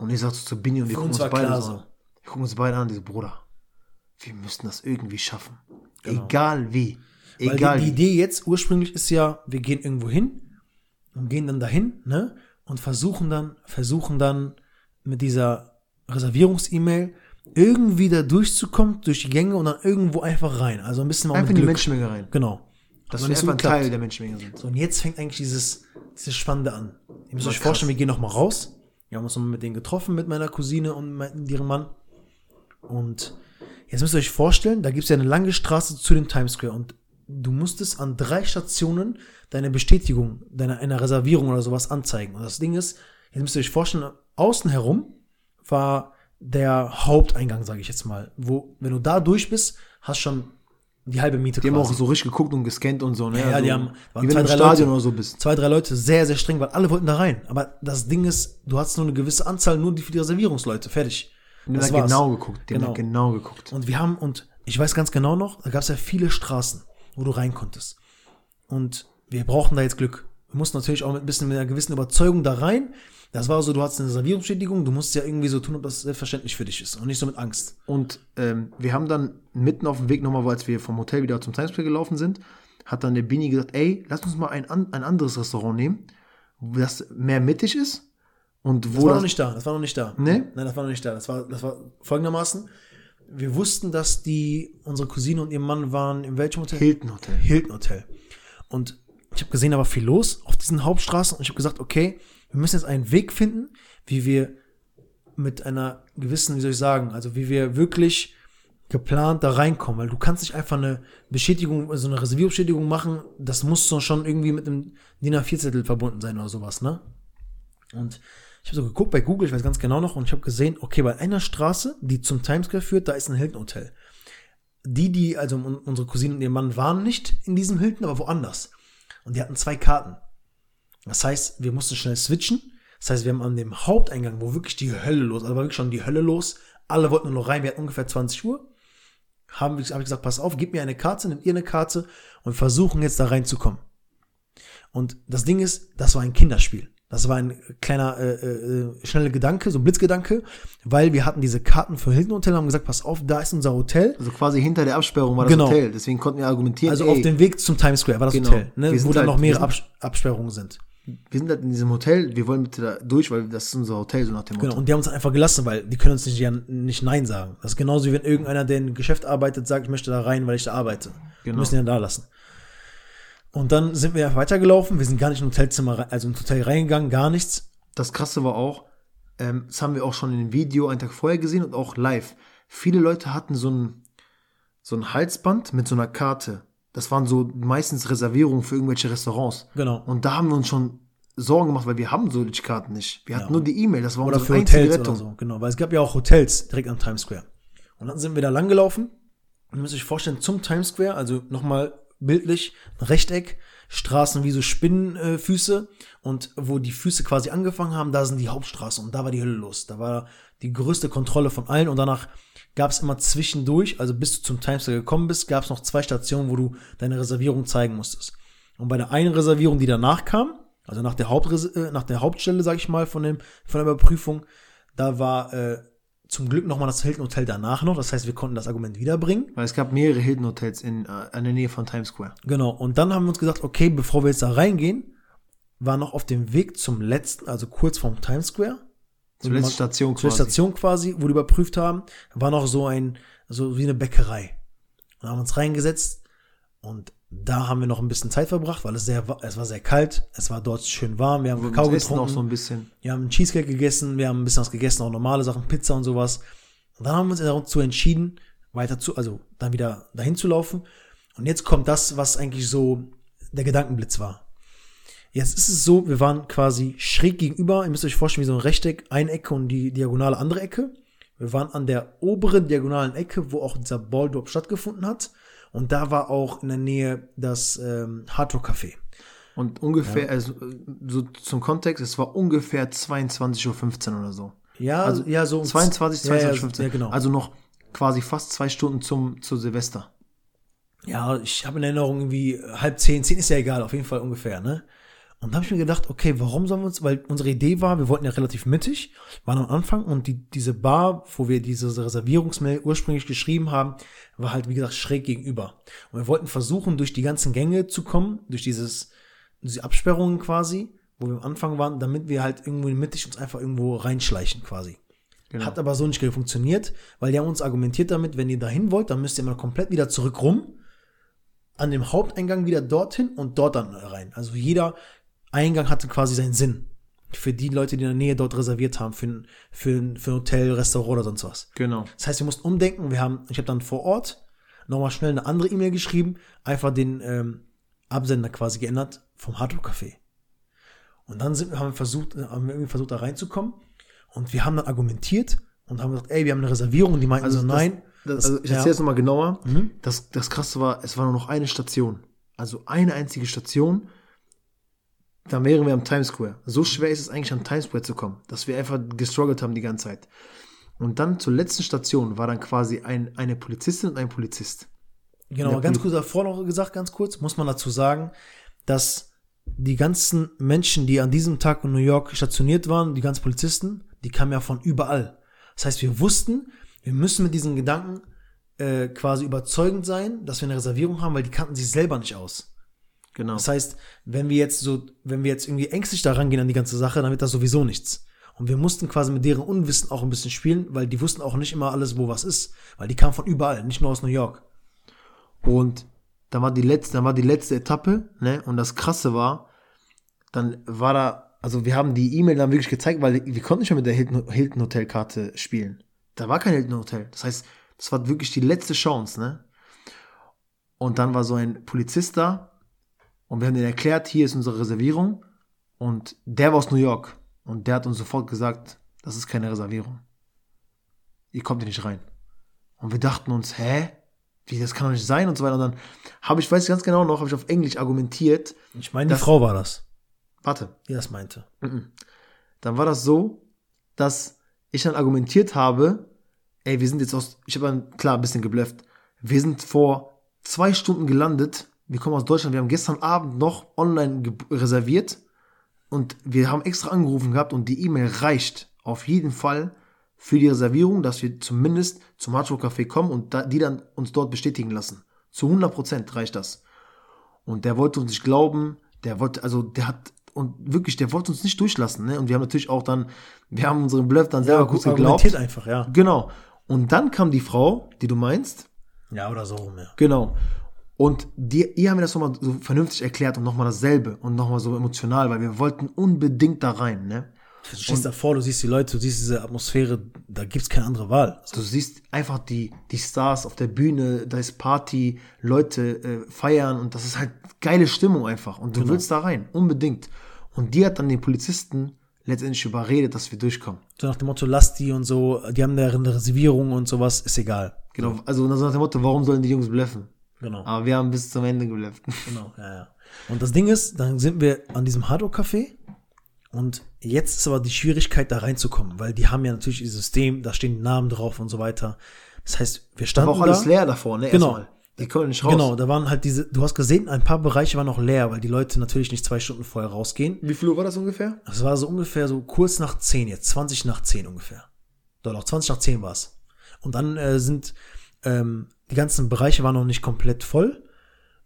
Und ich sagte zu Bini und wir gucken uns beide so. so. an. Wir gucken uns beide an, diese Bruder. Wir müssen das irgendwie schaffen. Genau. Egal wie. Weil Egal die, die wie. Idee jetzt ursprünglich ist ja, wir gehen irgendwo hin und gehen dann dahin, ne? Und versuchen dann, versuchen dann mit dieser Reservierungs-E-Mail irgendwie da durchzukommen, durch die Gänge und dann irgendwo einfach rein. Also ein bisschen auch Einfach in die. Menschenmenge rein. Genau. Dass wir so einfach ein. Teil der Menschenmenge sind. So, und jetzt fängt eigentlich dieses, dieses Spannende an. Ihr müsst euch krass. vorstellen, wir gehen nochmal raus. Wir haben uns nochmal mit denen getroffen, mit meiner Cousine und mit ihrem Mann. Und Jetzt müsst ihr euch vorstellen, da gibt es ja eine lange Straße zu dem Times Square und du musstest an drei Stationen deine Bestätigung deiner einer Reservierung oder sowas anzeigen. Und das Ding ist, jetzt müsst ihr euch vorstellen, außen herum war der Haupteingang, sage ich jetzt mal, wo, wenn du da durch bist, hast schon die halbe Miete Die haben auch so richtig geguckt und gescannt und so, ne? Ja, also, die haben- waren wie wenn zwei, du im drei Stadion Leute. oder so bist. zwei, drei Leute sehr, sehr streng, weil alle wollten da rein. Aber das Ding ist, du hast nur eine gewisse Anzahl, nur die für die Reservierungsleute. Fertig. Die haben Das da war's. genau geguckt. Die haben Genau. da genau geguckt. Und wir haben, und ich weiß ganz genau noch, da gab es ja viele Straßen, wo du rein konntest. Und wir brauchten da jetzt Glück. Wir mussten natürlich auch mit ein bisschen mit einer gewissen Überzeugung da rein. Das war so, du hattest eine Reservierungsbestätigung, du musst ja irgendwie so tun, ob das selbstverständlich für dich ist und nicht so mit Angst. Und ähm, wir haben dann mitten auf dem Weg nochmal, als wir vom Hotel wieder zum Times Square gelaufen sind, hat dann der Bini gesagt, ey, lass uns mal ein, ein anderes Restaurant nehmen, das mehr mittig ist und Das wo war das, noch nicht da, das war noch nicht da. Nee? Nein, das war noch nicht da. Das war, das war folgendermaßen. Wir wussten, dass die, unsere Cousine und ihr Mann waren in welchem Hotel? Hilton Hotel. Hilton Hotel. Und ich habe gesehen, da war viel los auf diesen Hauptstraßen und ich habe gesagt, okay, wir müssen jetzt einen Weg finden, wie wir mit einer gewissen, wie soll ich sagen, also wie wir wirklich geplant da reinkommen, weil du kannst nicht einfach eine Bestätigung, so eine Reservierungsbestätigung machen, das muss so schon irgendwie mit einem DIN A4-Zettel verbunden sein oder sowas, ne? Und ich habe so geguckt bei Google, ich weiß ganz genau noch, und ich habe gesehen, okay, bei einer Straße, die zum Times Square führt, da ist ein Hilton Hotel. Die, die, also un- unsere Cousine und ihr Mann waren nicht in diesem Hilton, aber woanders. Und die hatten zwei Karten. Das heißt, wir mussten schnell switchen. Das heißt, wir haben an dem Haupteingang, wo wirklich die Hölle los, also war wirklich schon die Hölle los, alle wollten nur noch rein, wir hatten ungefähr 20 Uhr. Haben wir, hab gesagt, pass auf, gib mir eine Karte, nehmt ihr eine Karte und versuchen jetzt da reinzukommen. Und das Ding ist, das war ein Kinderspiel. Das war ein kleiner, äh, äh, schneller Gedanke, so ein Blitzgedanke, weil wir hatten diese Karten für Hilton Hotel, haben gesagt, pass auf, da ist unser Hotel. Also quasi hinter der Absperrung war das Genau. Hotel. Deswegen konnten wir argumentieren, Also ey, auf dem Weg zum Times Square war das Genau. Hotel, ne, wo dann halt- noch mehrere Abs Absperrungen sind. Wir sind halt in diesem Hotel, wir wollen bitte da durch, weil das ist unser Hotel, so nach dem Motto. Genau, und die haben uns einfach gelassen, weil die können uns nicht, ja, nicht Nein sagen. Das ist genauso wie wenn irgendeiner, der in Geschäft arbeitet, sagt, ich möchte da rein, weil ich da arbeite. Wir Genau. müssen ihn da lassen. Und dann sind wir weitergelaufen, wir sind gar nicht in ein Hotelzimmer, also ins Hotel reingegangen, gar nichts. Das Krasse war auch, ähm, das haben wir auch schon in dem Video einen Tag vorher gesehen und auch live. Viele Leute hatten so ein, so ein Halsband mit so einer Karte. Das waren so meistens Reservierungen für irgendwelche Restaurants. Genau. Und da haben wir uns schon Sorgen gemacht, weil wir haben solche Karten nicht. Wir hatten Ja. nur die E-Mail, das war Oder unsere für einzige Hotels Rettung. oder so, genau. Weil es gab ja auch Hotels direkt am Times Square. Und dann sind wir da langgelaufen. Und ihr müsst euch vorstellen, zum Times Square, also nochmal bildlich, ein Rechteck, Straßen wie so Spinnenfüße äh, und wo die Füße quasi angefangen haben, da sind die Hauptstraßen und da war die Hölle los. Da war die größte Kontrolle von allen und danach gab es immer zwischendurch, also bis du zum Times Square gekommen bist, gab es noch zwei Stationen, wo du deine Reservierung zeigen musstest. Und bei der einen Reservierung, die danach kam, also nach der, Hauptres äh, nach der Hauptstelle, sag ich mal, von, dem, von der Überprüfung, da war äh, zum Glück nochmal das Hilton Hotel danach noch. Das heißt, wir konnten das Argument wiederbringen. Weil es gab mehrere Hilton Hotels in, äh, in der Nähe von Times Square. Genau. Und dann haben wir uns gesagt, okay, bevor wir jetzt da reingehen, war noch auf dem Weg zum letzten, also kurz vorm Times Square. Zur letzten Station quasi. Station quasi, wo die überprüft haben, war noch so ein, so wie eine Bäckerei. Und haben uns reingesetzt und da haben wir noch ein bisschen Zeit verbracht, weil es sehr, es war sehr kalt, es war dort schön warm, wir haben Kakao Essen auch getrunken. so ein bisschen. Wir haben Cheesecake gegessen, wir haben ein bisschen was gegessen, auch normale Sachen, Pizza und sowas. Und dann haben wir uns dazu entschieden, weiter zu, also dann wieder dahin zu laufen. Und jetzt kommt das, was eigentlich so der Gedankenblitz war. Jetzt ist es so, wir waren quasi schräg gegenüber, ihr müsst euch vorstellen, wie so ein Rechteck, eine Ecke und die diagonale andere Ecke. Wir waren an der oberen diagonalen Ecke, wo auch dieser Balldrop stattgefunden hat. Und da war auch in der Nähe das ähm, Hardrock Café. Und ungefähr, also äh, so zum Kontext, es war ungefähr 22.15 Uhr oder so. Ja, Also ja, so um 22, ja, ja, 22, ja, genau. Also noch quasi fast zwei Stunden zum, zu Silvester. Ja, ich habe in Erinnerung irgendwie halb zehn, zehn ist ja egal, auf jeden Fall ungefähr, ne? Und da habe ich mir gedacht, okay, warum sollen wir uns, weil unsere Idee war, wir wollten ja relativ mittig, waren am Anfang und die, diese Bar, wo wir diese Reservierungsmail ursprünglich geschrieben haben, war halt, wie gesagt, schräg gegenüber. Und wir wollten versuchen, durch die ganzen Gänge zu kommen, durch dieses, diese Absperrungen quasi, wo wir am Anfang waren, damit wir halt irgendwo mittig uns einfach irgendwo reinschleichen quasi. Genau. Hat aber so nicht funktioniert, weil die haben uns argumentiert damit, wenn ihr dahin wollt, dann müsst ihr mal komplett wieder zurück rum, an dem Haupteingang wieder dorthin und dort dann rein. Also jeder Eingang hatte quasi seinen Sinn. für die Leute, die in der Nähe dort reserviert haben, für ein, für ein, für ein Hotel, Restaurant oder sonst was. Genau. Das heißt, wir mussten umdenken. Wir haben, ich habe dann vor Ort nochmal schnell eine andere E-Mail geschrieben, einfach den ähm, Absender quasi geändert vom Hardrock Café. Und dann sind, haben wir versucht, haben wir irgendwie versucht, da reinzukommen. Und wir haben dann argumentiert und haben gesagt, ey, wir haben eine Reservierung. Und die meinten so, das- nein. Das, also ich ja. erzähle es nochmal genauer. Mhm. Das, das krasse war, es war nur noch eine Station. Also eine einzige Station. Dann wären wir am Times Square. So schwer ist es eigentlich, am Times Square zu kommen, dass wir einfach gestruggelt haben die ganze Zeit. Und dann zur letzten Station war dann quasi ein, eine Polizistin und ein Polizist. Genau, ganz kurz davor noch gesagt, ganz kurz, muss man dazu sagen, dass die ganzen Menschen, die an diesem Tag in New York stationiert waren, die ganzen Polizisten, die kamen ja von überall. Das heißt, wir wussten, wir müssen mit diesen Gedanken äh, quasi überzeugend sein, dass wir eine Reservierung haben, weil die kannten sich selber nicht aus. Genau. Das heißt, wenn wir jetzt so, wenn wir jetzt irgendwie ängstlich daran gehen an die ganze Sache, dann wird das sowieso nichts. Und wir mussten quasi mit deren Unwissen auch ein bisschen spielen, weil die wussten auch nicht immer alles, wo was ist. Weil die kamen von überall, nicht nur aus New York. Und dann war die letzte, dann war die letzte Etappe, ne? Und das Krasse war, dann war da, also wir haben die E-Mail dann wirklich gezeigt, weil wir konnten nicht mehr mit der Hilton, Hilton Hotelkarte spielen. Da war kein Hilton Hotel. Das heißt, das war wirklich die letzte Chance, ne? Und dann war so ein Polizist da und wir haben denen erklärt, hier ist unsere Reservierung und der war aus New York und der hat uns sofort gesagt, das ist keine Reservierung. Ihr kommt hier nicht rein. Und wir dachten uns, hä? Wie, das kann doch nicht sein und so weiter. Und dann habe ich, weiß ich ganz genau noch, habe ich auf Englisch argumentiert. Ich meine, die Frau war das, Warte, die das meinte. dann war das so, dass ich dann argumentiert habe, ey, wir sind jetzt aus, ich habe dann klar ein bisschen geblufft, wir sind vor zwei Stunden gelandet, wir kommen aus Deutschland, wir haben gestern Abend noch online reserviert und wir haben extra angerufen gehabt und die E-Mail reicht auf jeden Fall für die Reservierung, dass wir zumindest zum Hardrock Café kommen und da, die dann uns dort bestätigen lassen. Zu 100% reicht das. Und der wollte uns nicht glauben, der wollte, also der hat, und wirklich, der wollte uns nicht durchlassen, ne? Und wir haben natürlich auch dann, wir haben unseren Bluff dann selber kurz geglaubt. einfach, ja. Genau. Und dann kam die Frau, die du meinst, Ja, oder so rum, ja. genau. Und die, ihr haben mir das nochmal so vernünftig erklärt und nochmal dasselbe und nochmal so emotional, weil wir wollten unbedingt da rein, ne? Du stehst davor, du siehst die Leute, du siehst diese Atmosphäre, da gibt's keine andere Wahl. Du siehst einfach die, die Stars auf der Bühne, da ist Party, Leute äh, feiern und das ist halt geile Stimmung einfach. Und du willst da rein, unbedingt. Und die hat dann den Polizisten letztendlich überredet, dass wir durchkommen. So nach dem Motto, lass die und so, die haben deren Reservierung und sowas, ist egal. Genau, also nach dem Motto, warum sollen die Jungs bluffen? Genau. Aber wir haben bis zum Ende geblufft. Genau, ja, ja. Und das Ding ist, dann sind wir an diesem Hardrock-Café und jetzt ist aber die Schwierigkeit, da reinzukommen, weil die haben ja natürlich ihr System, da stehen die Namen drauf und so weiter. Das heißt, wir Da standen war auch alles da. leer davor, ne? Genau. Erstmal. Die können nicht raus. Genau, da waren halt diese, du hast gesehen, ein paar Bereiche waren noch leer, weil die Leute natürlich nicht zwei Stunden vorher rausgehen. Wie viel Uhr war das ungefähr? Das war so ungefähr so kurz nach 10 jetzt, 20 nach 10 ungefähr. Doch, noch 20 nach 10 war's. Und dann äh, sind ähm, die ganzen Bereiche waren noch nicht komplett voll.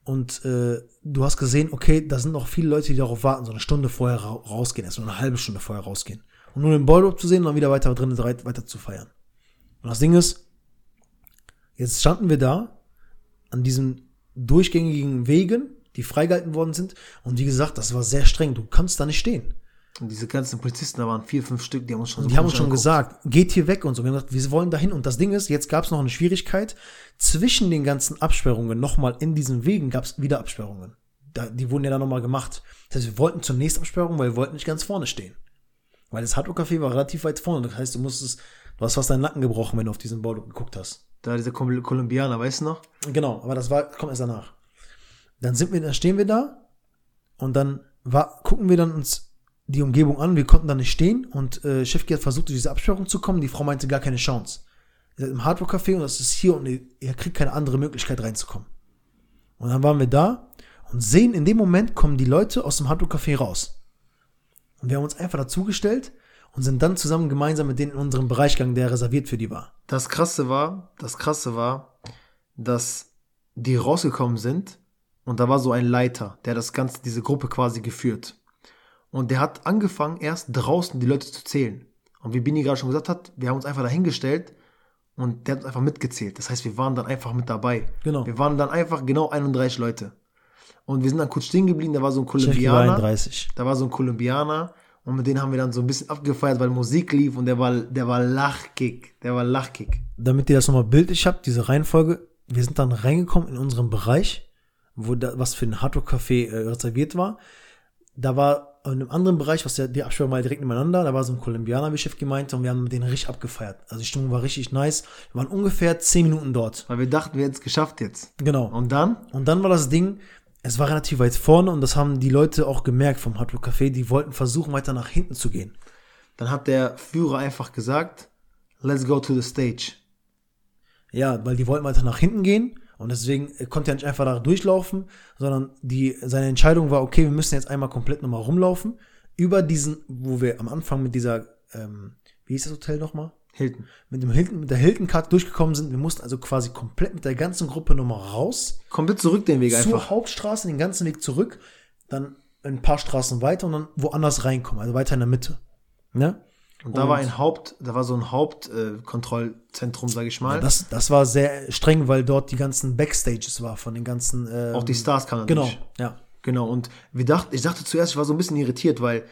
Und äh, du hast gesehen, okay, da sind noch viele Leute, die darauf warten, so eine Stunde vorher ra rausgehen, erst so eine halbe Stunde vorher rausgehen. Und nur den Ballroom zu sehen und dann wieder weiter drinnen weit- weiter zu feiern. Und das Ding ist, jetzt standen wir da an diesen durchgängigen Wegen, die freigehalten worden sind. Und wie gesagt, das war sehr streng. Du kannst da nicht stehen. Und diese ganzen Polizisten, da waren vier, fünf Stück, die haben uns schon so Die haben uns schon gesagt, geht hier weg und so. Wir haben gesagt, wir wollen dahin. Und das Ding ist, jetzt gab es noch eine Schwierigkeit. Zwischen den ganzen Absperrungen, nochmal in diesen Wegen, gab es wieder Absperrungen. Da, die wurden ja dann nochmal gemacht. Das heißt, wir wollten zur nächsten Absperrung, weil wir wollten nicht ganz vorne stehen. Weil das Hardrock Café war relativ weit vorne. Das heißt, du musstest, du hast fast deinen Nacken gebrochen, wenn du auf diesen Baulook geguckt hast. Da dieser Kol Kolumbianer, weißt du noch? Genau, aber das war, kommt erst danach. Dann sind wir, dann stehen wir da und dann war, gucken wir dann uns die Umgebung an. Wir konnten da nicht stehen und äh, Chefki hat versucht, durch diese Absperrung zu kommen. Die Frau meinte gar keine Chance. Ihr seid im Hardrock Café und das ist hier und ihr kriegt keine andere Möglichkeit reinzukommen. Und dann waren wir da und sehen, in dem Moment kommen die Leute aus dem Hardrock Café raus. Und wir haben uns einfach dazugestellt und sind dann zusammen gemeinsam mit denen in unserem Bereich gegangen, der reserviert für die war. Das krasse war, das krasse war, dass die rausgekommen sind und da war so ein Leiter, der das ganze, diese Gruppe quasi geführt. Und der hat angefangen, erst draußen die Leute zu zählen. Und wie Bini gerade schon gesagt hat, wir haben uns einfach dahingestellt und der hat uns einfach mitgezählt. Das heißt, wir waren dann einfach mit dabei. Genau. Wir waren dann einfach genau 31 Leute. Und wir sind dann kurz stehen geblieben, da war so ein Kolumbianer. 31. Da war so ein Kolumbianer Und mit denen haben wir dann so ein bisschen abgefeiert, weil Musik lief und der war, der war Lachkick. Der war Lachkick. Damit ihr das nochmal bildlich habt, diese Reihenfolge, wir sind dann reingekommen in unseren Bereich, wo da, was für ein Hardrock-Café äh, reserviert war. Da war in einem anderen Bereich, was ja die Absperrung war direkt nebeneinander, da war so ein Kolumbianer, wie Chef gemeint, und wir haben denen richtig abgefeiert. Also die Stimmung war richtig nice. Wir waren ungefähr zehn Minuten dort. Weil wir dachten, wir hätten es geschafft jetzt. Genau. Und dann? Und dann war das Ding, es war relativ weit vorne und das haben die Leute auch gemerkt vom Hardrock Café, die wollten versuchen, weiter nach hinten zu gehen. Dann hat der Führer einfach gesagt, let's go to the stage. Ja, weil die wollten weiter nach hinten gehen und deswegen konnte er nicht einfach da durchlaufen, sondern die, seine Entscheidung war, okay, wir müssen jetzt einmal komplett nochmal rumlaufen. Über diesen, wo wir am Anfang mit dieser, ähm, wie hieß das Hotel nochmal? Hilton. Mit dem Hilton, mit der Hilton-Card durchgekommen sind. Wir mussten also quasi komplett mit der ganzen Gruppe nochmal raus. Komplett zurück den Weg zur einfach. Hauptstraße, den ganzen Weg zurück, dann ein paar Straßen weiter und dann woanders reinkommen, also weiter in der Mitte. Ne? Und da war ein Haupt, da war so ein Hauptkontrollzentrum, äh, Kontrollzentrum, sag ich mal. Das, das war sehr streng, weil dort die ganzen Backstages war von den ganzen. Ähm, Auch die Stars kamen Genau, natürlich. ja. Genau, und wir dachten, ich dachte zuerst, ich war so ein bisschen irritiert, weil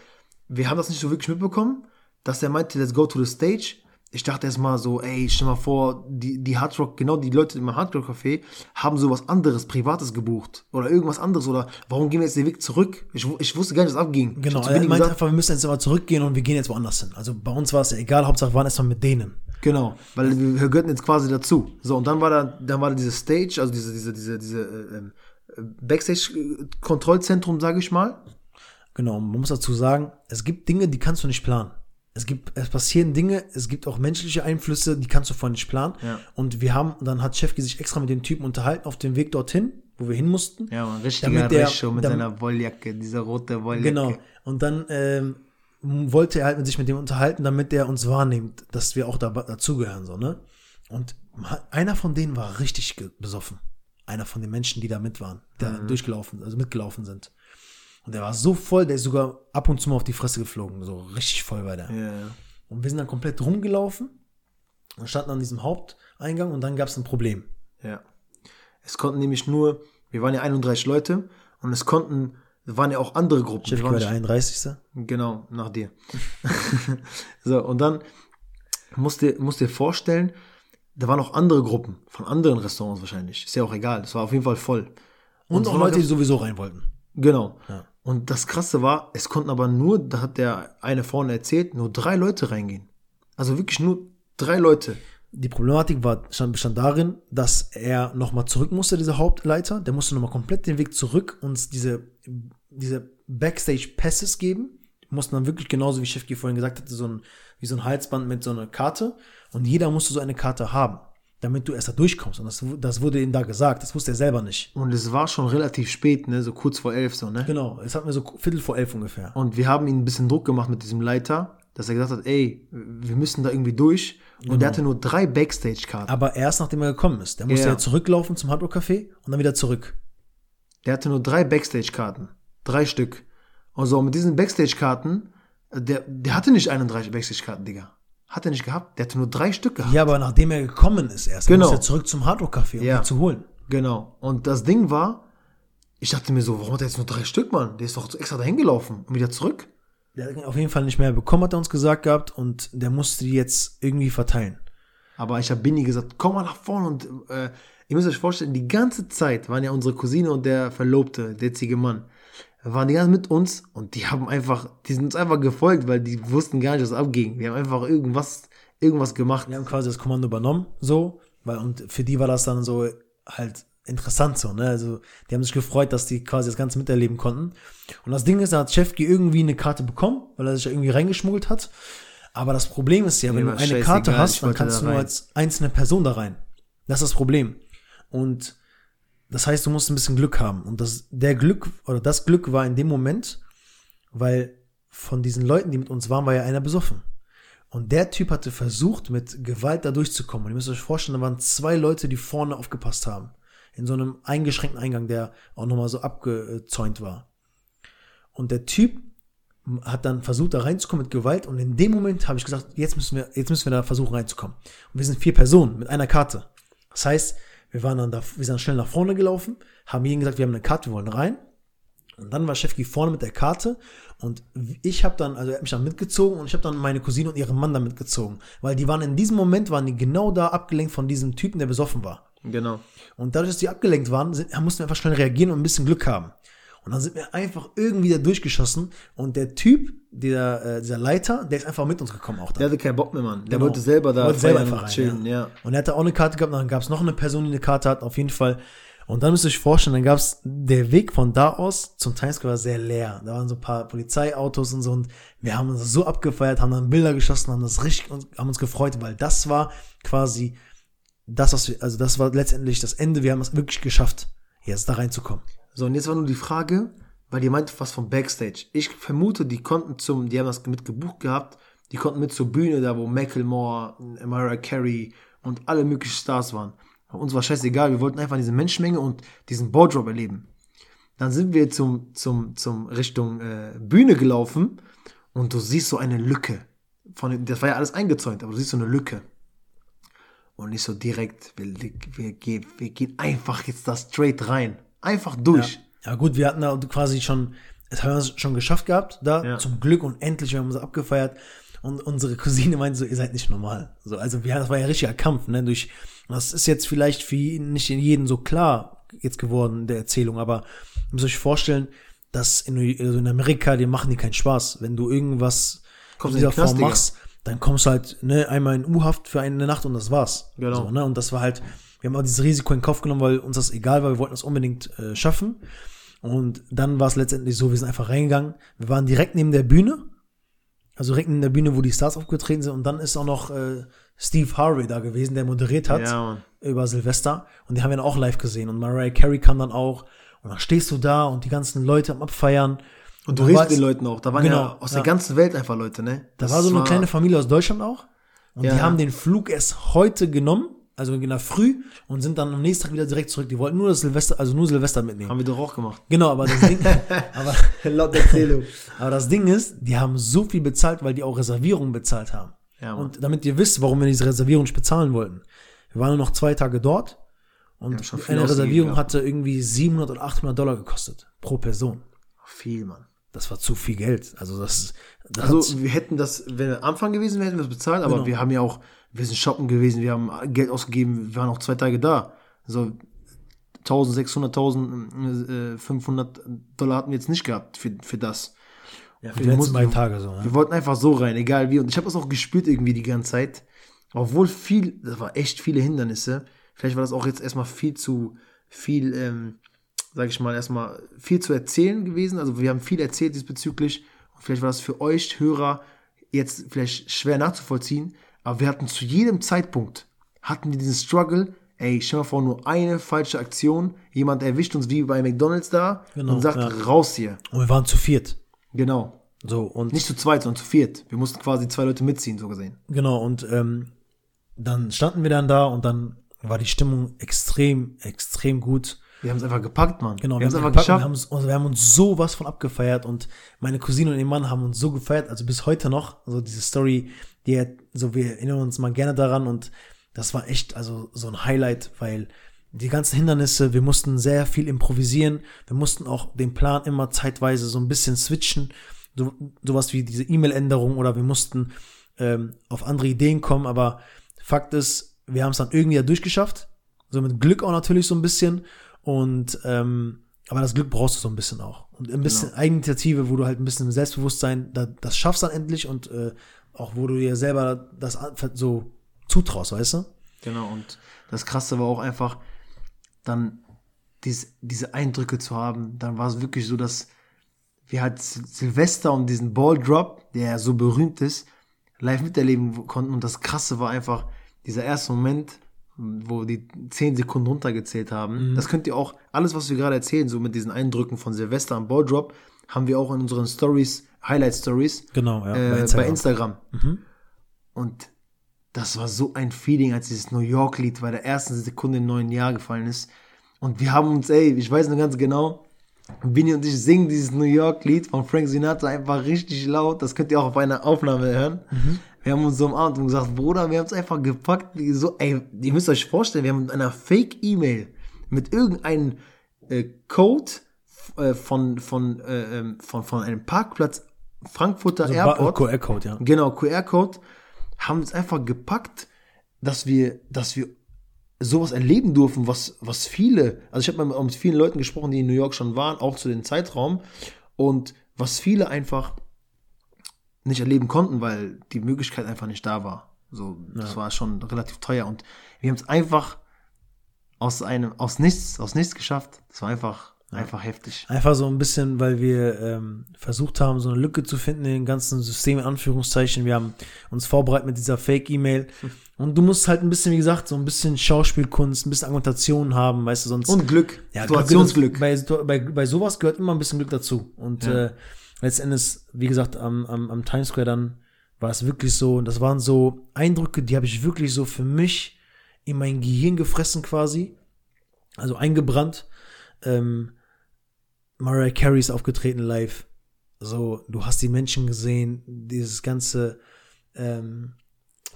wir haben das nicht so wirklich mitbekommen, dass er meinte, let's go to the stage. Ich dachte erst mal so, ey, stell mal vor, die, die Hard Rock, genau die Leute im Hard Rock Café haben sowas anderes, Privates gebucht oder irgendwas anderes oder warum gehen wir jetzt den Weg zurück? Ich, ich wusste gar nicht, was abging. Genau, er meinte gesagt, einfach, wir müssen jetzt immer zurückgehen und wir gehen jetzt woanders hin. Also bei uns war es ja egal, Hauptsache wir waren erstmal mit denen. Genau, weil wir, wir gehörten jetzt quasi dazu. So, und dann war da, dann war da diese Stage, also diese, diese, diese, diese äh, ähm, äh, Backstage-Kontrollzentrum, sage ich mal. Genau, man muss dazu sagen, es gibt Dinge, die kannst du nicht planen. Es gibt, es passieren Dinge, es gibt auch menschliche Einflüsse, die kannst du vorher nicht planen. Ja. Und wir haben, dann hat Chefki sich extra mit dem Typen unterhalten auf dem Weg dorthin, wo wir hin mussten. Ja, man, richtiger der- Rescho mit damit- seiner Wolljacke, dieser rote Wolljacke. Genau. Und dann ähm, wollte er halt mit sich mit dem unterhalten, damit er uns wahrnimmt, dass wir auch da, dazugehören, so, ne? Und einer von denen war richtig besoffen. Einer von den Menschen, die da mit waren, der Mhm. durchgelaufen, also mitgelaufen sind. Und der war so voll, der ist sogar ab und zu mal auf die Fresse geflogen. So richtig voll war der. Ja. Und wir sind dann komplett rumgelaufen und standen an diesem Haupteingang und dann gab es ein Problem. Ja. Es konnten nämlich nur, wir waren ja 31 Leute und es konnten, es waren ja auch andere Gruppen. Chef war der 31. Genau, nach dir. so, und dann musst dir, musst dir vorstellen, da waren auch andere Gruppen von anderen Restaurants wahrscheinlich. Ist ja auch egal. Es war auf jeden Fall voll. Und, es auch Leute, die sowieso rein wollten. Genau. Ja. Und das Krasse war, es konnten aber nur, da hat der eine vorne erzählt, nur drei Leute reingehen. Also wirklich nur drei Leute. Die Problematik war, stand, bestand darin, dass er nochmal zurück musste, dieser Hauptleiter. Der musste nochmal komplett den Weg zurück uns diese, diese Backstage-Passes geben. Die mussten dann wirklich genauso, wie Chefki vorhin gesagt hatte, so ein, wie so ein Halsband mit so einer Karte. Und jeder musste so eine Karte haben, damit du erst da durchkommst. Und das, das wurde ihm da gesagt. Das wusste er selber nicht. Und es war schon relativ spät, ne, so kurz vor elf so, ne? Genau, es hatten wir so Viertel vor elf ungefähr. Und wir haben ihm ein bisschen Druck gemacht mit diesem Leiter, dass er gesagt hat, ey, wir müssen da irgendwie durch. Und der hatte nur drei Backstage-Karten. Aber erst nachdem er gekommen ist. Der musste Ja. ja zurücklaufen zum Hardrock Café und dann wieder zurück. Der hatte nur drei Backstage-Karten. Drei Stück. Und so, mit diesen Backstage-Karten, äh, der, der hatte nicht 31 Backstage-Karten, Digga. Hat er nicht gehabt. Der hatte nur drei Stück gehabt. Ja, aber nachdem er gekommen ist erst, Genau. musste er zurück zum Hardrock Café, um Ja. die zu holen. Genau. Und das Ding war, ich dachte mir so, warum hat er jetzt nur drei Stück, Mann? Der ist doch extra dahin gelaufen und wieder zurück. Der hat auf jeden Fall nicht mehr bekommen, hat er uns gesagt gehabt, und der musste die jetzt irgendwie verteilen. Aber ich habe Binny gesagt, komm mal nach vorne und äh, ihr müsst euch vorstellen, die ganze Zeit waren ja unsere Cousine und der Verlobte, der jetzige Mann, waren die ganze mit uns und die haben einfach, die sind uns einfach gefolgt, weil die wussten gar nicht, was abging. Die haben einfach irgendwas, irgendwas gemacht. Wir haben quasi das Kommando übernommen, so, weil, und für die war das dann so halt interessant so, ne, also, die haben sich gefreut, dass die quasi das Ganze miterleben konnten. Und das Ding ist, da hat Chefki irgendwie eine Karte bekommen, weil er sich ja irgendwie reingeschmuggelt hat. Aber das Problem ist ja, wenn Mir du eine Karte ich hast, dann kannst da du nur als einzelne Person da rein. Das ist das Problem. Und das heißt, du musst ein bisschen Glück haben. Und das, der Glück, oder das Glück war in dem Moment, weil von diesen Leuten, die mit uns waren, war ja einer besoffen. Und der Typ hatte versucht, mit Gewalt da durchzukommen. Und ihr müsst euch vorstellen, da waren zwei Leute, die vorne aufgepasst haben. In so einem eingeschränkten Eingang, der auch nochmal so abgezäunt war. Und der Typ hat dann versucht, da reinzukommen mit Gewalt. Und in dem Moment habe ich gesagt, jetzt müssen wir, jetzt müssen wir da versuchen reinzukommen. Und wir sind vier Personen mit einer Karte. Das heißt, wir waren dann da, wir sind dann schnell nach vorne gelaufen, haben ihnen gesagt, wir haben eine Karte, wir wollen rein. Und dann war Chefki vorne mit der Karte und ich habe dann, also er hat mich dann mitgezogen und ich habe dann meine Cousine und ihren Mann dann mitgezogen. Weil die waren in diesem Moment, waren die genau da abgelenkt von diesem Typen, der besoffen war. Genau. Und dadurch, dass die abgelenkt waren, sind, mussten wir einfach schnell reagieren und ein bisschen Glück haben. Und dann sind wir einfach irgendwie da durchgeschossen und der Typ, der, äh, dieser Leiter, der ist einfach mit uns gekommen auch da. Der hatte keinen Bock mehr, Mann. Der Genau. wollte selber da Wollte selber einfach rein, chillen, ja. Und er hatte auch eine Karte gehabt, und dann gab es noch eine Person, die eine Karte hat, auf jeden Fall. Und dann müsst ihr euch vorstellen, dann gab es der Weg von da aus zum Times Square war sehr leer. Da waren so ein paar Polizeiautos und so und wir haben uns so abgefeiert, haben dann Bilder geschossen, haben das richtig haben uns gefreut, weil das war quasi das, was wir, also das war letztendlich das Ende. Wir haben es wirklich geschafft, jetzt da reinzukommen. So, und jetzt war nur die Frage, weil ihr meint was vom Backstage. Ich vermute, die konnten zum, die haben das mit gebucht gehabt, die konnten mit zur Bühne, da wo Macklemore, Mariah Carey und alle möglichen Stars waren. Uns war scheißegal, wir wollten einfach diese Menschenmenge und diesen Boardrop erleben. Dann sind wir zum, zum, zum Richtung äh, Bühne gelaufen und du siehst so eine Lücke. Von, das war ja alles eingezäunt, aber du siehst so eine Lücke. Und nicht so direkt, wir, wir, gehen, wir gehen einfach jetzt da straight rein. Einfach durch. Ja gut, wir hatten da quasi schon, das haben wir schon geschafft gehabt, da Ja. zum Glück und endlich, wir haben uns abgefeiert. Und unsere Cousine meinte so, ihr seid nicht normal. So, also wir, das war ja ein richtiger Kampf, ne? Durch, das ist jetzt vielleicht für ihn nicht in jedem so klar jetzt geworden der Erzählung, aber ihr müsst euch vorstellen, dass in, also in Amerika, die machen die keinen Spaß. Wenn du irgendwas Kommst in dieser Form machst, dann kommst du halt ne, einmal in U-Haft für eine Nacht und das war's. Genau. So, ne? Und das war halt, wir haben auch dieses Risiko in Kauf genommen, weil uns das egal war, wir wollten das unbedingt äh, schaffen. Und dann war es letztendlich so, wir sind einfach reingegangen. Wir waren direkt neben der Bühne, also direkt neben der Bühne, wo die Stars aufgetreten sind. Und dann ist auch noch äh, Steve Harvey da gewesen, der moderiert hat Ja, über Silvester. Und die haben wir dann auch live gesehen. Und Mariah Carey kam dann auch. Und dann stehst du da und die ganzen Leute am Abfeiern. Und du redest war den Leuten auch. Da waren Genau, ja aus ja. der ganzen Welt einfach Leute, ne? Da Das war so eine kleine Familie aus Deutschland auch. Und Ja. die haben den Flug erst heute genommen, also in der Früh, und sind dann am nächsten Tag wieder direkt zurück. Die wollten nur das Silvester, also nur Silvester mitnehmen. Haben wir doch auch gemacht. Genau, aber das Ding, aber, Laut Erzählung. aber das Ding ist, die haben so viel bezahlt, weil die auch Reservierungen bezahlt haben. Ja, und damit ihr wisst, warum wir diese Reservierung nicht bezahlen wollten. Wir waren nur noch zwei Tage dort und eine Reservierung hatte irgendwie 700 oder 800 Dollar gekostet pro Person. Viel, Mann. Das war zu viel Geld. Also das, das Also wir hätten das, wenn wir am Anfang gewesen wären, hätten wir es bezahlt, aber Genau. wir haben ja auch, wir sind shoppen gewesen, wir haben Geld ausgegeben, wir waren auch zwei Tage da. So 1600, 1000, äh, 500 Dollar hatten wir jetzt nicht gehabt für, für das. ja, für wir die letzten beiden Tage so. Ja. Wir wollten einfach so rein, egal wie. Und ich habe das auch gespürt irgendwie die ganze Zeit. Obwohl viel, das war echt viele Hindernisse. Vielleicht war das auch jetzt erstmal viel zu viel, ähm, sag ich mal, erstmal viel zu erzählen gewesen. Also wir haben viel erzählt diesbezüglich. Und vielleicht war das für euch Hörer jetzt vielleicht schwer nachzuvollziehen. Aber wir hatten zu jedem Zeitpunkt, hatten wir diesen Struggle, ey, stell mal vor, nur eine falsche Aktion, jemand erwischt uns wie bei McDonalds da Genau, und sagt, ja. raus hier. Und wir waren zu viert. Genau. So, und Nicht zu zweit, sondern zu viert. Wir mussten quasi zwei Leute mitziehen, so gesehen. Genau, und ähm, dann standen wir dann da und dann war die Stimmung extrem, extrem gut. Wir haben es einfach gepackt, Mann. Genau, wir haben es einfach gepackt und geschafft. Wir, haben uns, und wir haben uns sowas von abgefeiert und meine Cousine und ihr Mann haben uns so gefeiert, also bis heute noch, so diese Story, die, so wir erinnern uns mal gerne daran und das war echt, also so ein Highlight, weil die ganzen Hindernisse, wir mussten sehr viel improvisieren, wir mussten auch den Plan immer zeitweise so ein bisschen switchen, so, sowas wie diese E-Mail-Änderung oder wir mussten ähm, auf andere Ideen kommen, aber Fakt ist, wir haben es dann irgendwie ja durchgeschafft, so mit Glück auch natürlich so ein bisschen. Und ähm, aber das Glück brauchst du so ein bisschen auch. Und ein bisschen Genau. Eigeninitiative, wo du halt ein bisschen Selbstbewusstsein, da, das schaffst dann endlich. Und äh, auch wo du dir selber das so zutraust, weißt du? Genau, und das Krasse war auch einfach, dann dies, diese Eindrücke zu haben. Dann war es wirklich so, dass wir halt Sil- Silvester und diesen Ball Drop, der ja so berühmt ist, live miterleben konnten. Und das Krasse war einfach dieser erste Moment, wo die 10 Sekunden runtergezählt haben. Das könnt ihr auch, alles, was wir gerade erzählen, so mit diesen Eindrücken von Silvester und Ball Drop, haben wir auch in unseren Stories, Highlight Stories, Genau, ja. äh, bei Instagram. Und das war so ein Feeling, als dieses New York-Lied bei der ersten Sekunde im neuen Jahr gefallen ist. Und wir haben uns, ey, ich weiß noch ganz genau, Vinny und ich singen dieses New York-Lied von Frank Sinatra einfach richtig laut. Das könnt ihr auch auf einer Aufnahme hören. Wir haben uns so umarmt und gesagt, Bruder, wir haben es einfach gepackt. So, ey, ihr müsst euch vorstellen, wir haben mit einer Fake-E-Mail mit irgendeinem äh, Code äh, von, von, äh, ähm, von, von einem Parkplatz Frankfurter Also Airport. Ba- QR-Code, ja. Genau, QR-Code, haben es einfach gepackt, dass wir, dass wir sowas erleben dürfen, was, was viele, also ich habe mal mit vielen Leuten gesprochen, die in New York schon waren, auch zu dem Zeitraum, und was viele einfach nicht erleben konnten, weil die Möglichkeit einfach nicht da war. So, das war schon relativ teuer und wir haben es einfach aus einem, aus nichts, aus nichts geschafft. Das war einfach, einfach heftig. Einfach so ein bisschen, weil wir ähm, versucht haben, so eine Lücke zu finden in den ganzen System, in Anführungszeichen. Wir haben uns vorbereitet mit dieser Fake-E-Mail. Und du musst halt ein bisschen, wie gesagt, so ein bisschen Schauspielkunst, ein bisschen Argumentation haben, weißt du, sonst. Und Glück, Ja, Situationsglück. Bei, bei, bei sowas gehört immer ein bisschen Glück dazu. Und Ja. äh, letztendlich, wie gesagt, am, am, am Times Square dann war es wirklich so, und das waren so Eindrücke, die habe ich wirklich so für mich in mein Gehirn gefressen quasi. Also eingebrannt. Ähm, Mariah Carey ist aufgetreten live. So, du hast die Menschen gesehen, dieses ganze ähm,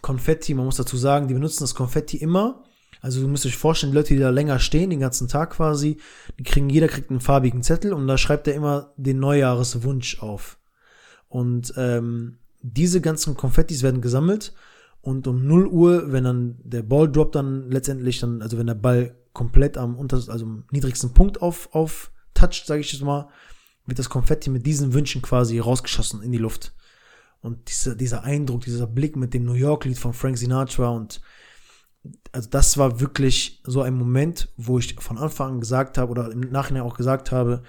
Konfetti, man muss dazu sagen, die benutzen das Konfetti immer. Also du musst euch vorstellen, die Leute, die da länger stehen, den ganzen Tag quasi, die kriegen, jeder kriegt einen farbigen Zettel und da schreibt er immer den Neujahreswunsch auf. Und ähm, diese ganzen Konfettis werden gesammelt und um 0 Uhr, wenn dann der Ball droppt dann letztendlich dann, also wenn der Ball komplett am unter, also am niedrigsten Punkt auf, auf toucht, sage ich jetzt mal, wird das Konfetti mit diesen Wünschen quasi rausgeschossen in die Luft. Und dieser, dieser Eindruck, dieser Blick mit dem New York-Lied von Frank Sinatra und also das war wirklich so ein Moment, wo ich von Anfang an gesagt habe oder im Nachhinein auch gesagt habe,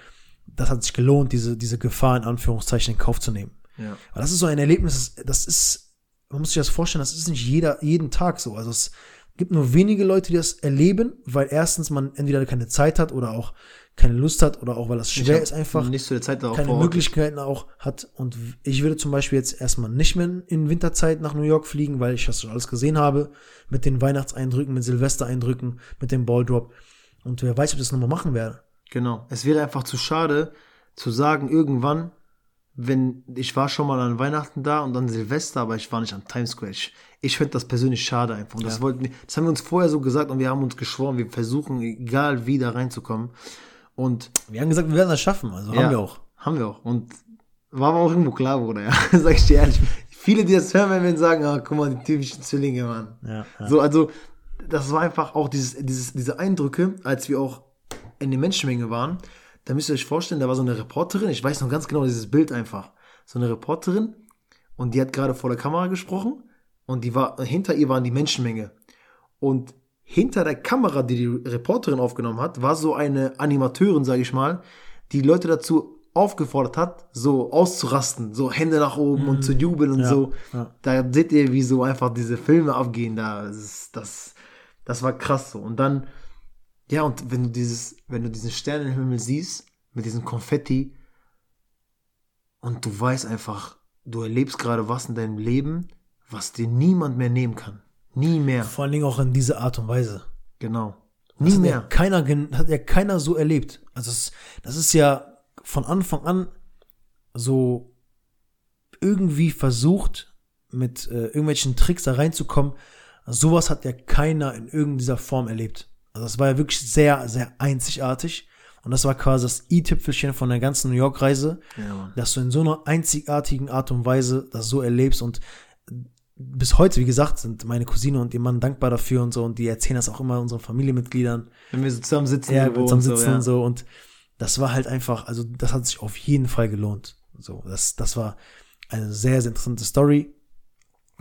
das hat sich gelohnt, diese, diese Gefahr in Anführungszeichen in Kauf zu nehmen. Ja. Aber das ist so ein Erlebnis, das- das ist, man muss sich das vorstellen, das ist nicht jeder, jeden Tag so. Also es gibt nur wenige Leute, die das erleben, weil erstens man entweder keine Zeit hat oder auch keine Lust hat oder auch weil das schwer ist einfach Nicht zu der Zeit auch keine. Möglichkeiten auch hat. Und ich würde zum Beispiel jetzt erstmal nicht mehr in Winterzeit nach New York fliegen, weil ich das schon alles gesehen habe. Mit den Weihnachtseindrücken, mit Silvestereindrücken, mit dem Balldrop. Und wer weiß, ob ich das nochmal machen werde. Genau. Es wäre einfach zu schade, zu sagen, irgendwann, wenn ich war schon mal an Weihnachten da und dann Silvester, aber ich war nicht am Times Square. Ich, ich finde das persönlich schade einfach. Und das Ja. wollten wir, das haben wir uns vorher so gesagt und wir haben uns geschworen, wir versuchen, egal wie da reinzukommen. Und Wir haben gesagt, wir werden das schaffen. Also Ja. haben wir auch. Haben wir auch. Und war aber auch irgendwo klar, Bruder, ja. Sag ich dir ehrlich. Viele, die das hören, werden sagen, ah, guck mal, die typischen Zwillinge, Mann. Ja, ja. So, also, das war einfach auch dieses, dieses, diese Eindrücke, als wir auch in der Menschenmenge waren. Da müsst ihr euch vorstellen, da war so eine Reporterin, ich weiß noch ganz genau dieses Bild einfach. So eine Reporterin und die hat gerade vor der Kamera gesprochen und die war, hinter ihr waren die Menschenmenge. Und hinter der Kamera, die die Reporterin aufgenommen hat, war so eine Animateurin, sage ich mal, die Leute dazu aufgefordert hat, so auszurasten, so Hände nach oben und zu jubeln und Ja, so. ja. Da seht ihr, wie so einfach diese Filme abgehen. Da das, ist, das, das war krass so. Und dann, ja, und wenn du dieses, wenn du diesen Sternenhimmel siehst, mit diesem Konfetti, und du weißt einfach, du erlebst gerade was in deinem Leben, was dir niemand mehr nehmen kann. Nie mehr. Vor allen Dingen auch in dieser Art und Weise. Genau. Das Nie hat mehr. Ja keiner, hat ja keiner so erlebt. Also das, das ist ja von Anfang an so irgendwie versucht, mit äh, irgendwelchen Tricks da reinzukommen. Sowas hat ja keiner in irgendeiner Form erlebt. Also das war ja wirklich sehr, sehr einzigartig. Und das war quasi das i-Tüpfelchen von der ganzen New York-Reise, Ja, dass du in so einer einzigartigen Art und Weise das so erlebst und bis heute, wie gesagt, sind meine Cousine und ihr Mann dankbar dafür und so und die erzählen das auch immer unseren Familienmitgliedern. Wenn wir so zusammen sitzen, Ja, zusammen und sitzen ja. und so und das war halt einfach, also das hat sich auf jeden Fall gelohnt. So, das, das war eine sehr, sehr interessante Story.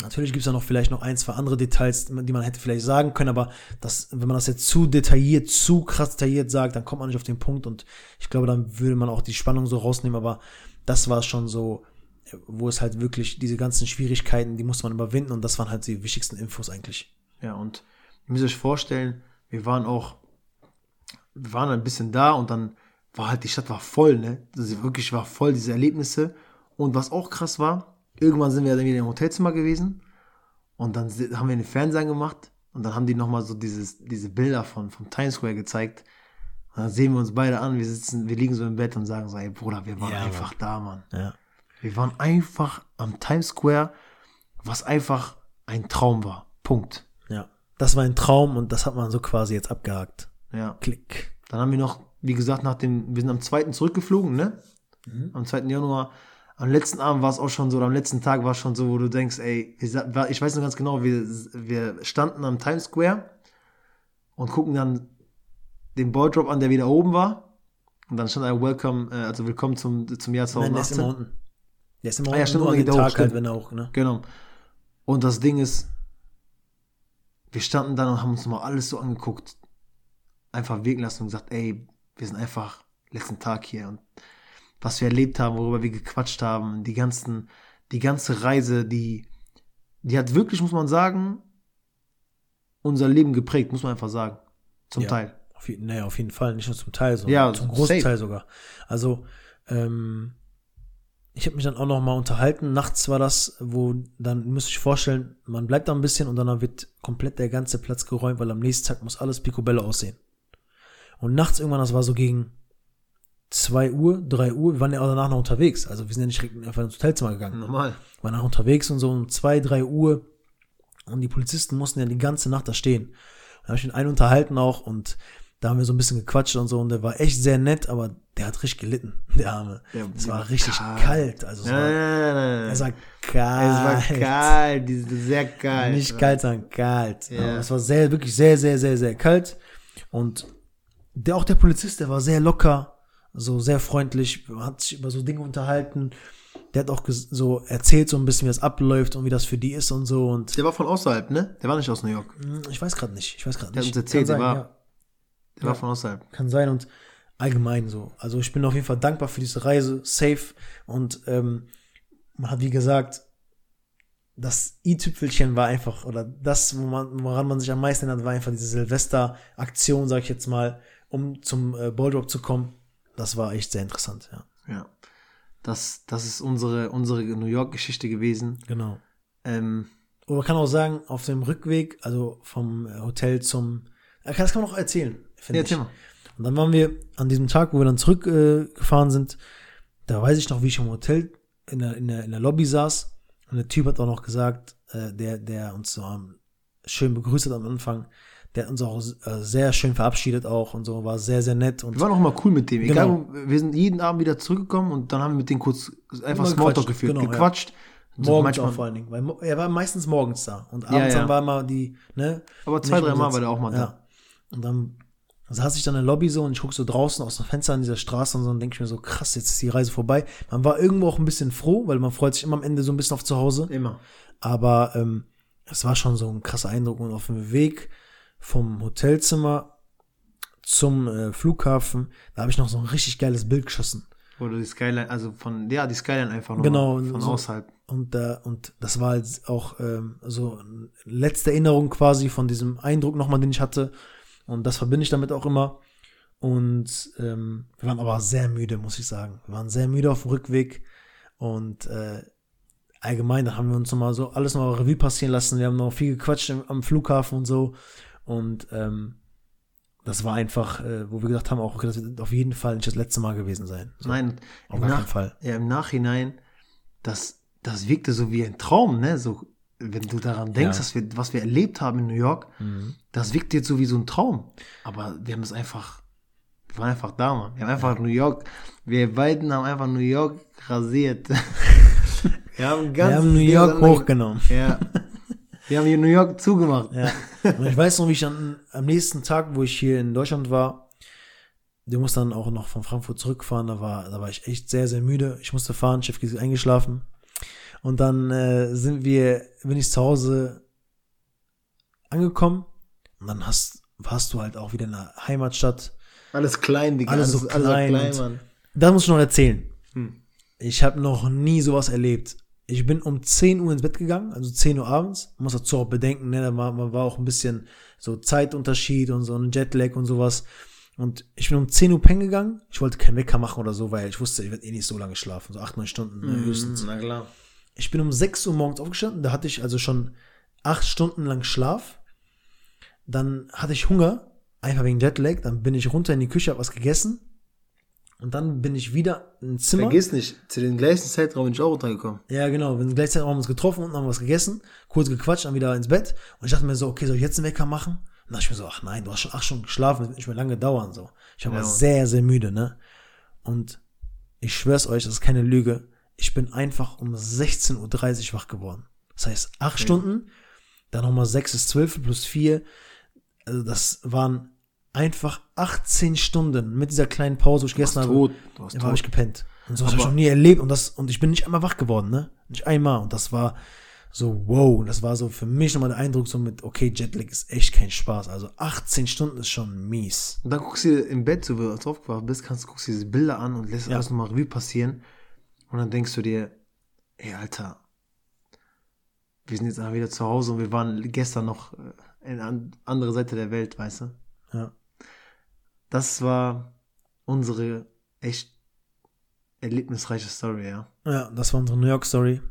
Natürlich gibt es da noch vielleicht noch ein, zwei andere Details, die man hätte vielleicht sagen können, aber das, wenn man das jetzt zu detailliert, zu krass detailliert sagt, dann kommt man nicht auf den Punkt und ich glaube, dann würde man auch die Spannung so rausnehmen, aber das war schon so, wo es halt wirklich diese ganzen Schwierigkeiten, die musste man überwinden und das waren halt die wichtigsten Infos eigentlich. Ja, und ihr müsst euch vorstellen, wir waren auch, wir waren ein bisschen da und dann war halt, die Stadt war voll, ne? Also wirklich war voll, diese Erlebnisse. Und was auch krass war, irgendwann sind wir dann wieder im Hotelzimmer gewesen und dann haben wir den Fernseher gemacht und dann haben die nochmal so dieses, diese Bilder von, vom Times Square gezeigt. Und dann sehen wir uns beide an, wir sitzen, wir liegen so im Bett und sagen so, ey Bruder, wir waren Ja, einfach da, Mann. Ja. Wir waren einfach am Times Square, was einfach ein Traum war. Punkt. Ja. Das war ein Traum und das hat man so quasi jetzt abgehakt. Ja. Klick. Dann haben wir noch wie gesagt, nach dem, wir sind am 2. zurückgeflogen, ne? Am 2. Januar. Am letzten Abend war es auch schon so, oder am letzten Tag war es schon so, wo du denkst, ey, ich weiß noch ganz genau, wir, wir standen am Times Square und gucken dann den Balldrop an, der wieder oben war. Und dann stand ein Welcome, äh, also willkommen zum, zum Jahr Nein, der ist 2018. immer unten. Der ist immer Ah, ja, stimmt, nur an den Tag halt, stimmt. wenn er auch, ne? Genau. Und das Ding ist, wir standen dann und haben uns mal alles so angeguckt, einfach wirken lassen und gesagt, ey, wir sind einfach letzten Tag hier und was wir erlebt haben, worüber wir gequatscht haben, die ganzen, die ganze Reise, die, die hat wirklich, muss man sagen, unser Leben geprägt, muss man einfach sagen. Zum Ja. Teil. Auf, naja, auf jeden Fall, nicht nur zum Teil, sondern Ja, zum safe. Großteil sogar. Also, ähm, ich habe mich dann auch noch mal unterhalten. Nachts war das, wo dann müsste ich vorstellen, man bleibt da ein bisschen und dann wird komplett der ganze Platz geräumt, weil am nächsten Tag muss alles picobello aussehen. Und nachts irgendwann, das war so gegen 2 Uhr, 3 Uhr, wir waren ja auch danach noch unterwegs. Also wir sind ja nicht direkt einfach ins Hotelzimmer gegangen. Normal. waren nach unterwegs und so um 2, 3 Uhr. Und die Polizisten mussten ja die ganze Nacht da stehen. Da habe ich mit einem unterhalten auch und da haben wir so ein bisschen gequatscht und so und der war echt sehr nett, aber der hat richtig gelitten, der Arme. Es war richtig kalt. kalt. Also es war, nein, nein, nein, es war Es kalt. war kalt, sehr kalt. Nicht kalt, sondern kalt. Ja. Aber es war sehr, wirklich sehr, sehr, sehr, sehr kalt. Und der, auch der Polizist, der war sehr locker, so sehr freundlich, hat sich über so Dinge unterhalten. Der hat auch so erzählt so ein bisschen, wie das abläuft und wie das für die ist und so. Und Der war von außerhalb, ne? Der war nicht aus New York. Hm, Ich weiß gerade nicht. Ich weiß gerade Der hat nicht. uns erzählt, der war- ja. Der war von außerhalb. Kann sein und allgemein so. Also ich bin auf jeden Fall dankbar für diese Reise, safe. Und ähm, man hat wie gesagt, das i-Tüpfelchen war einfach, oder das, woran man sich am meisten erinnert, war einfach diese Silvester-Aktion, sag ich jetzt mal, um zum äh, Balldrop zu kommen. Das war echt sehr interessant, ja. Ja. Das, das ist unsere, unsere New York-Geschichte gewesen. Genau. Ähm, Und man kann auch sagen, auf dem Rückweg, also vom Hotel zum, äh, das kann man auch erzählen, finde ja, ich. mal. Und dann waren wir an diesem Tag, wo wir dann zurückgefahren äh, sind, da weiß ich noch, wie ich im Hotel in der, in der, in der Lobby saß. Und der Typ hat auch noch gesagt, äh, der, der uns so am, schön begrüßt hat am Anfang, der hat uns auch äh, sehr schön verabschiedet auch und so, war sehr, sehr nett. Und Wir waren auch mal cool mit dem. Egal, Genau. wo, wir sind jeden Abend wieder zurückgekommen und dann haben wir mit dem kurz einfach Smalltalk geführt, genau, ja. gequatscht. So morgens auch vor allen Dingen, weil er war meistens morgens da. Und Ja, abends ja. dann war immer die, ne? aber zwei, drei Mal war der auch mal da. Ja. Und dann saß ich dann in der Lobby so und ich gucke so draußen aus dem Fenster an dieser Straße und so und denke ich mir so, krass, jetzt ist die Reise vorbei. Man war irgendwo auch ein bisschen froh, weil man freut sich immer am Ende so ein bisschen auf zu Hause. Immer. Aber ähm, es war schon so ein krasser Eindruck und auf dem Weg vom Hotelzimmer zum äh, Flughafen, da habe ich noch so ein richtig geiles Bild geschossen. Oder die Skyline, also von, ja, die Skyline einfach noch Genau, von so- außerhalb. Und, äh, und das war halt auch ähm, so eine letzte Erinnerung quasi von diesem Eindruck nochmal, den ich hatte. Und das verbinde ich damit auch immer. Und ähm, wir waren aber sehr müde, muss ich sagen. Wir waren sehr müde auf dem Rückweg. Und äh, allgemein, da haben wir uns nochmal so alles nochmal Revue passieren lassen. Wir haben noch viel gequatscht im, am Flughafen und so. Und ähm, das war einfach, äh, wo wir gedacht haben, auch, okay, das wird auf jeden Fall nicht das letzte Mal gewesen sein. So, Nein, auf im, gar keinen Fall. ja, im Nachhinein, das, das wirkte so wie ein Traum, ne? So, wenn du daran denkst, Ja. dass wir, was wir erlebt haben in New York, Mhm. das wirkt jetzt so wie so ein Traum. Aber wir haben es einfach, wir waren einfach da, Mann. Wir haben einfach New York, wir beiden haben einfach New York rasiert. wir haben ganz Wir haben New York hochgenommen. Ja. Wir haben hier New York zugemacht. Ja. Und ich weiß noch, wie ich dann am nächsten Tag, wo ich hier in Deutschland war, der musste dann auch noch von Frankfurt zurückfahren, da war, da war ich echt sehr, sehr müde. Ich musste fahren, Chef ist eingeschlafen. Und dann äh, sind wir, bin ich zu Hause angekommen und dann hast, warst du halt auch wieder in der Heimatstadt. Alles klein, Digga. Alles so alles klein und- Mann. Da muss ich noch erzählen. Hm. Ich habe noch nie sowas erlebt. Ich bin um 10 Uhr ins Bett gegangen, also 10 Uhr abends. Man muss dazu auch bedenken, ne, da war, man war auch ein bisschen so Zeitunterschied und so ein Jetlag und sowas. Und ich bin um 10 Uhr pennen gegangen. Ich wollte keinen Wecker machen oder so, weil ich wusste, ich werde eh nicht so lange schlafen, so 8, 9 Stunden ne, höchstens. Na klar. Ich bin um 6 Uhr morgens aufgestanden, da hatte ich also schon 8 Stunden lang Schlaf. Dann hatte ich Hunger, einfach wegen Jetlag. Dann bin ich runter in die Küche, habe was gegessen. Und dann bin ich wieder ins Zimmer. Vergiss nicht, zu den gleichen Zeitraum bin ich auch runtergekommen. Ja, genau. Wir sind gleichzeitig haben uns getroffen und haben was gegessen, kurz gequatscht, dann wieder ins Bett. Und ich dachte mir so, okay, soll ich jetzt einen Wecker machen? dann dachte ich mir so, ach nein, du hast schon acht Stunden geschlafen, das wird nicht mehr lange dauern, so. Ich war Ja. sehr, sehr müde, ne? Und ich schwör's euch, das ist keine Lüge. Ich bin einfach um 16.30 Uhr wach geworden. Das heißt, acht Stunden, dann nochmal sechs bis zwölf plus vier. Also das waren einfach 18 Stunden mit dieser kleinen Pause, wo ich Du gegessen habe. tot. Du habe ich gepennt. Und so habe ich noch nie erlebt. Und, das, und ich bin nicht einmal wach geworden, ne? Nicht einmal. Und das war so, wow. Das war so für mich nochmal der Eindruck, so mit, okay, Jetlag ist echt kein Spaß. Also 18 Stunden ist schon mies. Und dann guckst du im Bett, so wie du aufgewacht bist, kannst du guckst dir diese Bilder an und lässt Ja. alles nochmal Revue passieren. Und dann denkst du dir, ey, Alter, wir sind jetzt einfach wieder zu Hause und wir waren gestern noch äh, in an andere Seite der Welt, weißt du? Ja. Das war unsere echt erlebnisreiche Story, ja. Ja, das war unsere New York Story.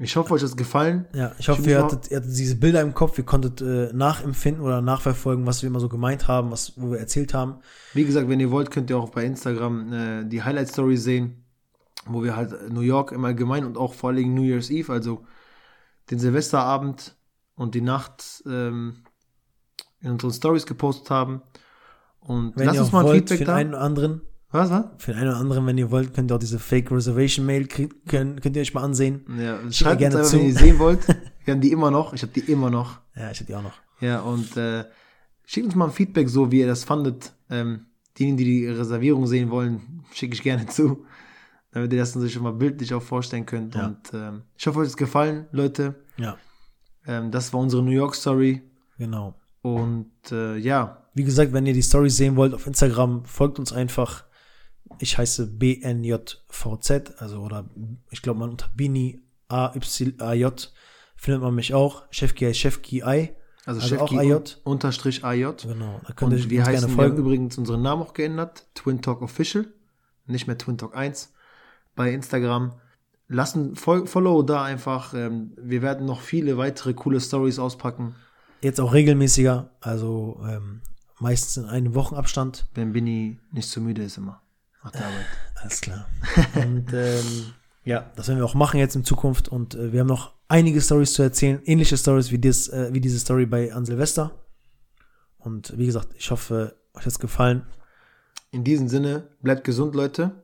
Ich hoffe, euch hat es gefallen. Ja, ich hoffe, Ich ihr hattet, ihr hattet diese Bilder im Kopf, ihr konntet äh, nachempfinden oder nachverfolgen, was wir immer so gemeint haben, was, wo wir erzählt haben. Wie gesagt, wenn ihr wollt, könnt ihr auch bei Instagram äh, die Highlight Story sehen, wo wir halt New York im Allgemeinen und auch vor allem New Year's Eve, also den Silvesterabend und die Nacht ähm, in unseren Stories gepostet haben. Und Wenn lasst ihr uns mal ein wollt, Feedback für den da. einen oder anderen, Was, was? für den einen oder anderen, wenn ihr wollt, könnt ihr auch diese Fake Reservation Mail kriegen, könnt, könnt ihr euch mal ansehen. Ja, schreibt gerne uns einfach, zu. wenn ihr die sehen wollt. Wir haben die immer noch. Ich habe die immer noch. Ja, ich hätte die auch noch. Ja, und äh, schickt uns mal ein Feedback, so wie ihr das fandet. Ähm, diejenigen, die die Reservierung sehen wollen, schicke ich gerne zu, damit ihr das sich schon mal bildlich auch vorstellen könnt. Ja. Und ähm, ich hoffe, euch hat es gefallen, Leute. Ja, Ähm, das war unsere New York Story. genau. Und äh, ja, Wie gesagt, wenn ihr die Story sehen wollt auf Instagram, folgt uns einfach. Ich heiße BNJVZ, also oder ich glaube man unter Bini AYAJ findet man mich auch. Chefki heißt Chefki I. also, Also auch Chefki AJ. un- unterstrich AJ. Genau, da könnt ihr Und wir uns heißen, gerne wir haben folgen. übrigens unseren Namen auch geändert. Twin Talk Official. Nicht mehr Twin Talk 1 bei Instagram. Lassen Fol Follow da einfach. Ähm, wir werden noch viele weitere coole Stories auspacken. Jetzt auch regelmäßiger, also ähm, meistens in einem Wochenabstand. Wenn Bini nicht so müde ist immer. Nach der Arbeit. Alles klar. Und ähm, ja, das werden wir auch machen jetzt in Zukunft. Und äh, wir haben noch einige Stories zu erzählen, ähnliche Stories wie, das, äh, wie diese Story bei an Silvester. Und wie gesagt, ich hoffe, euch hat's gefallen. In diesem Sinne, bleibt gesund, Leute.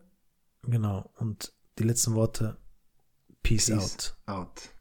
Genau. Und die letzten Worte. Peace, Peace out. out.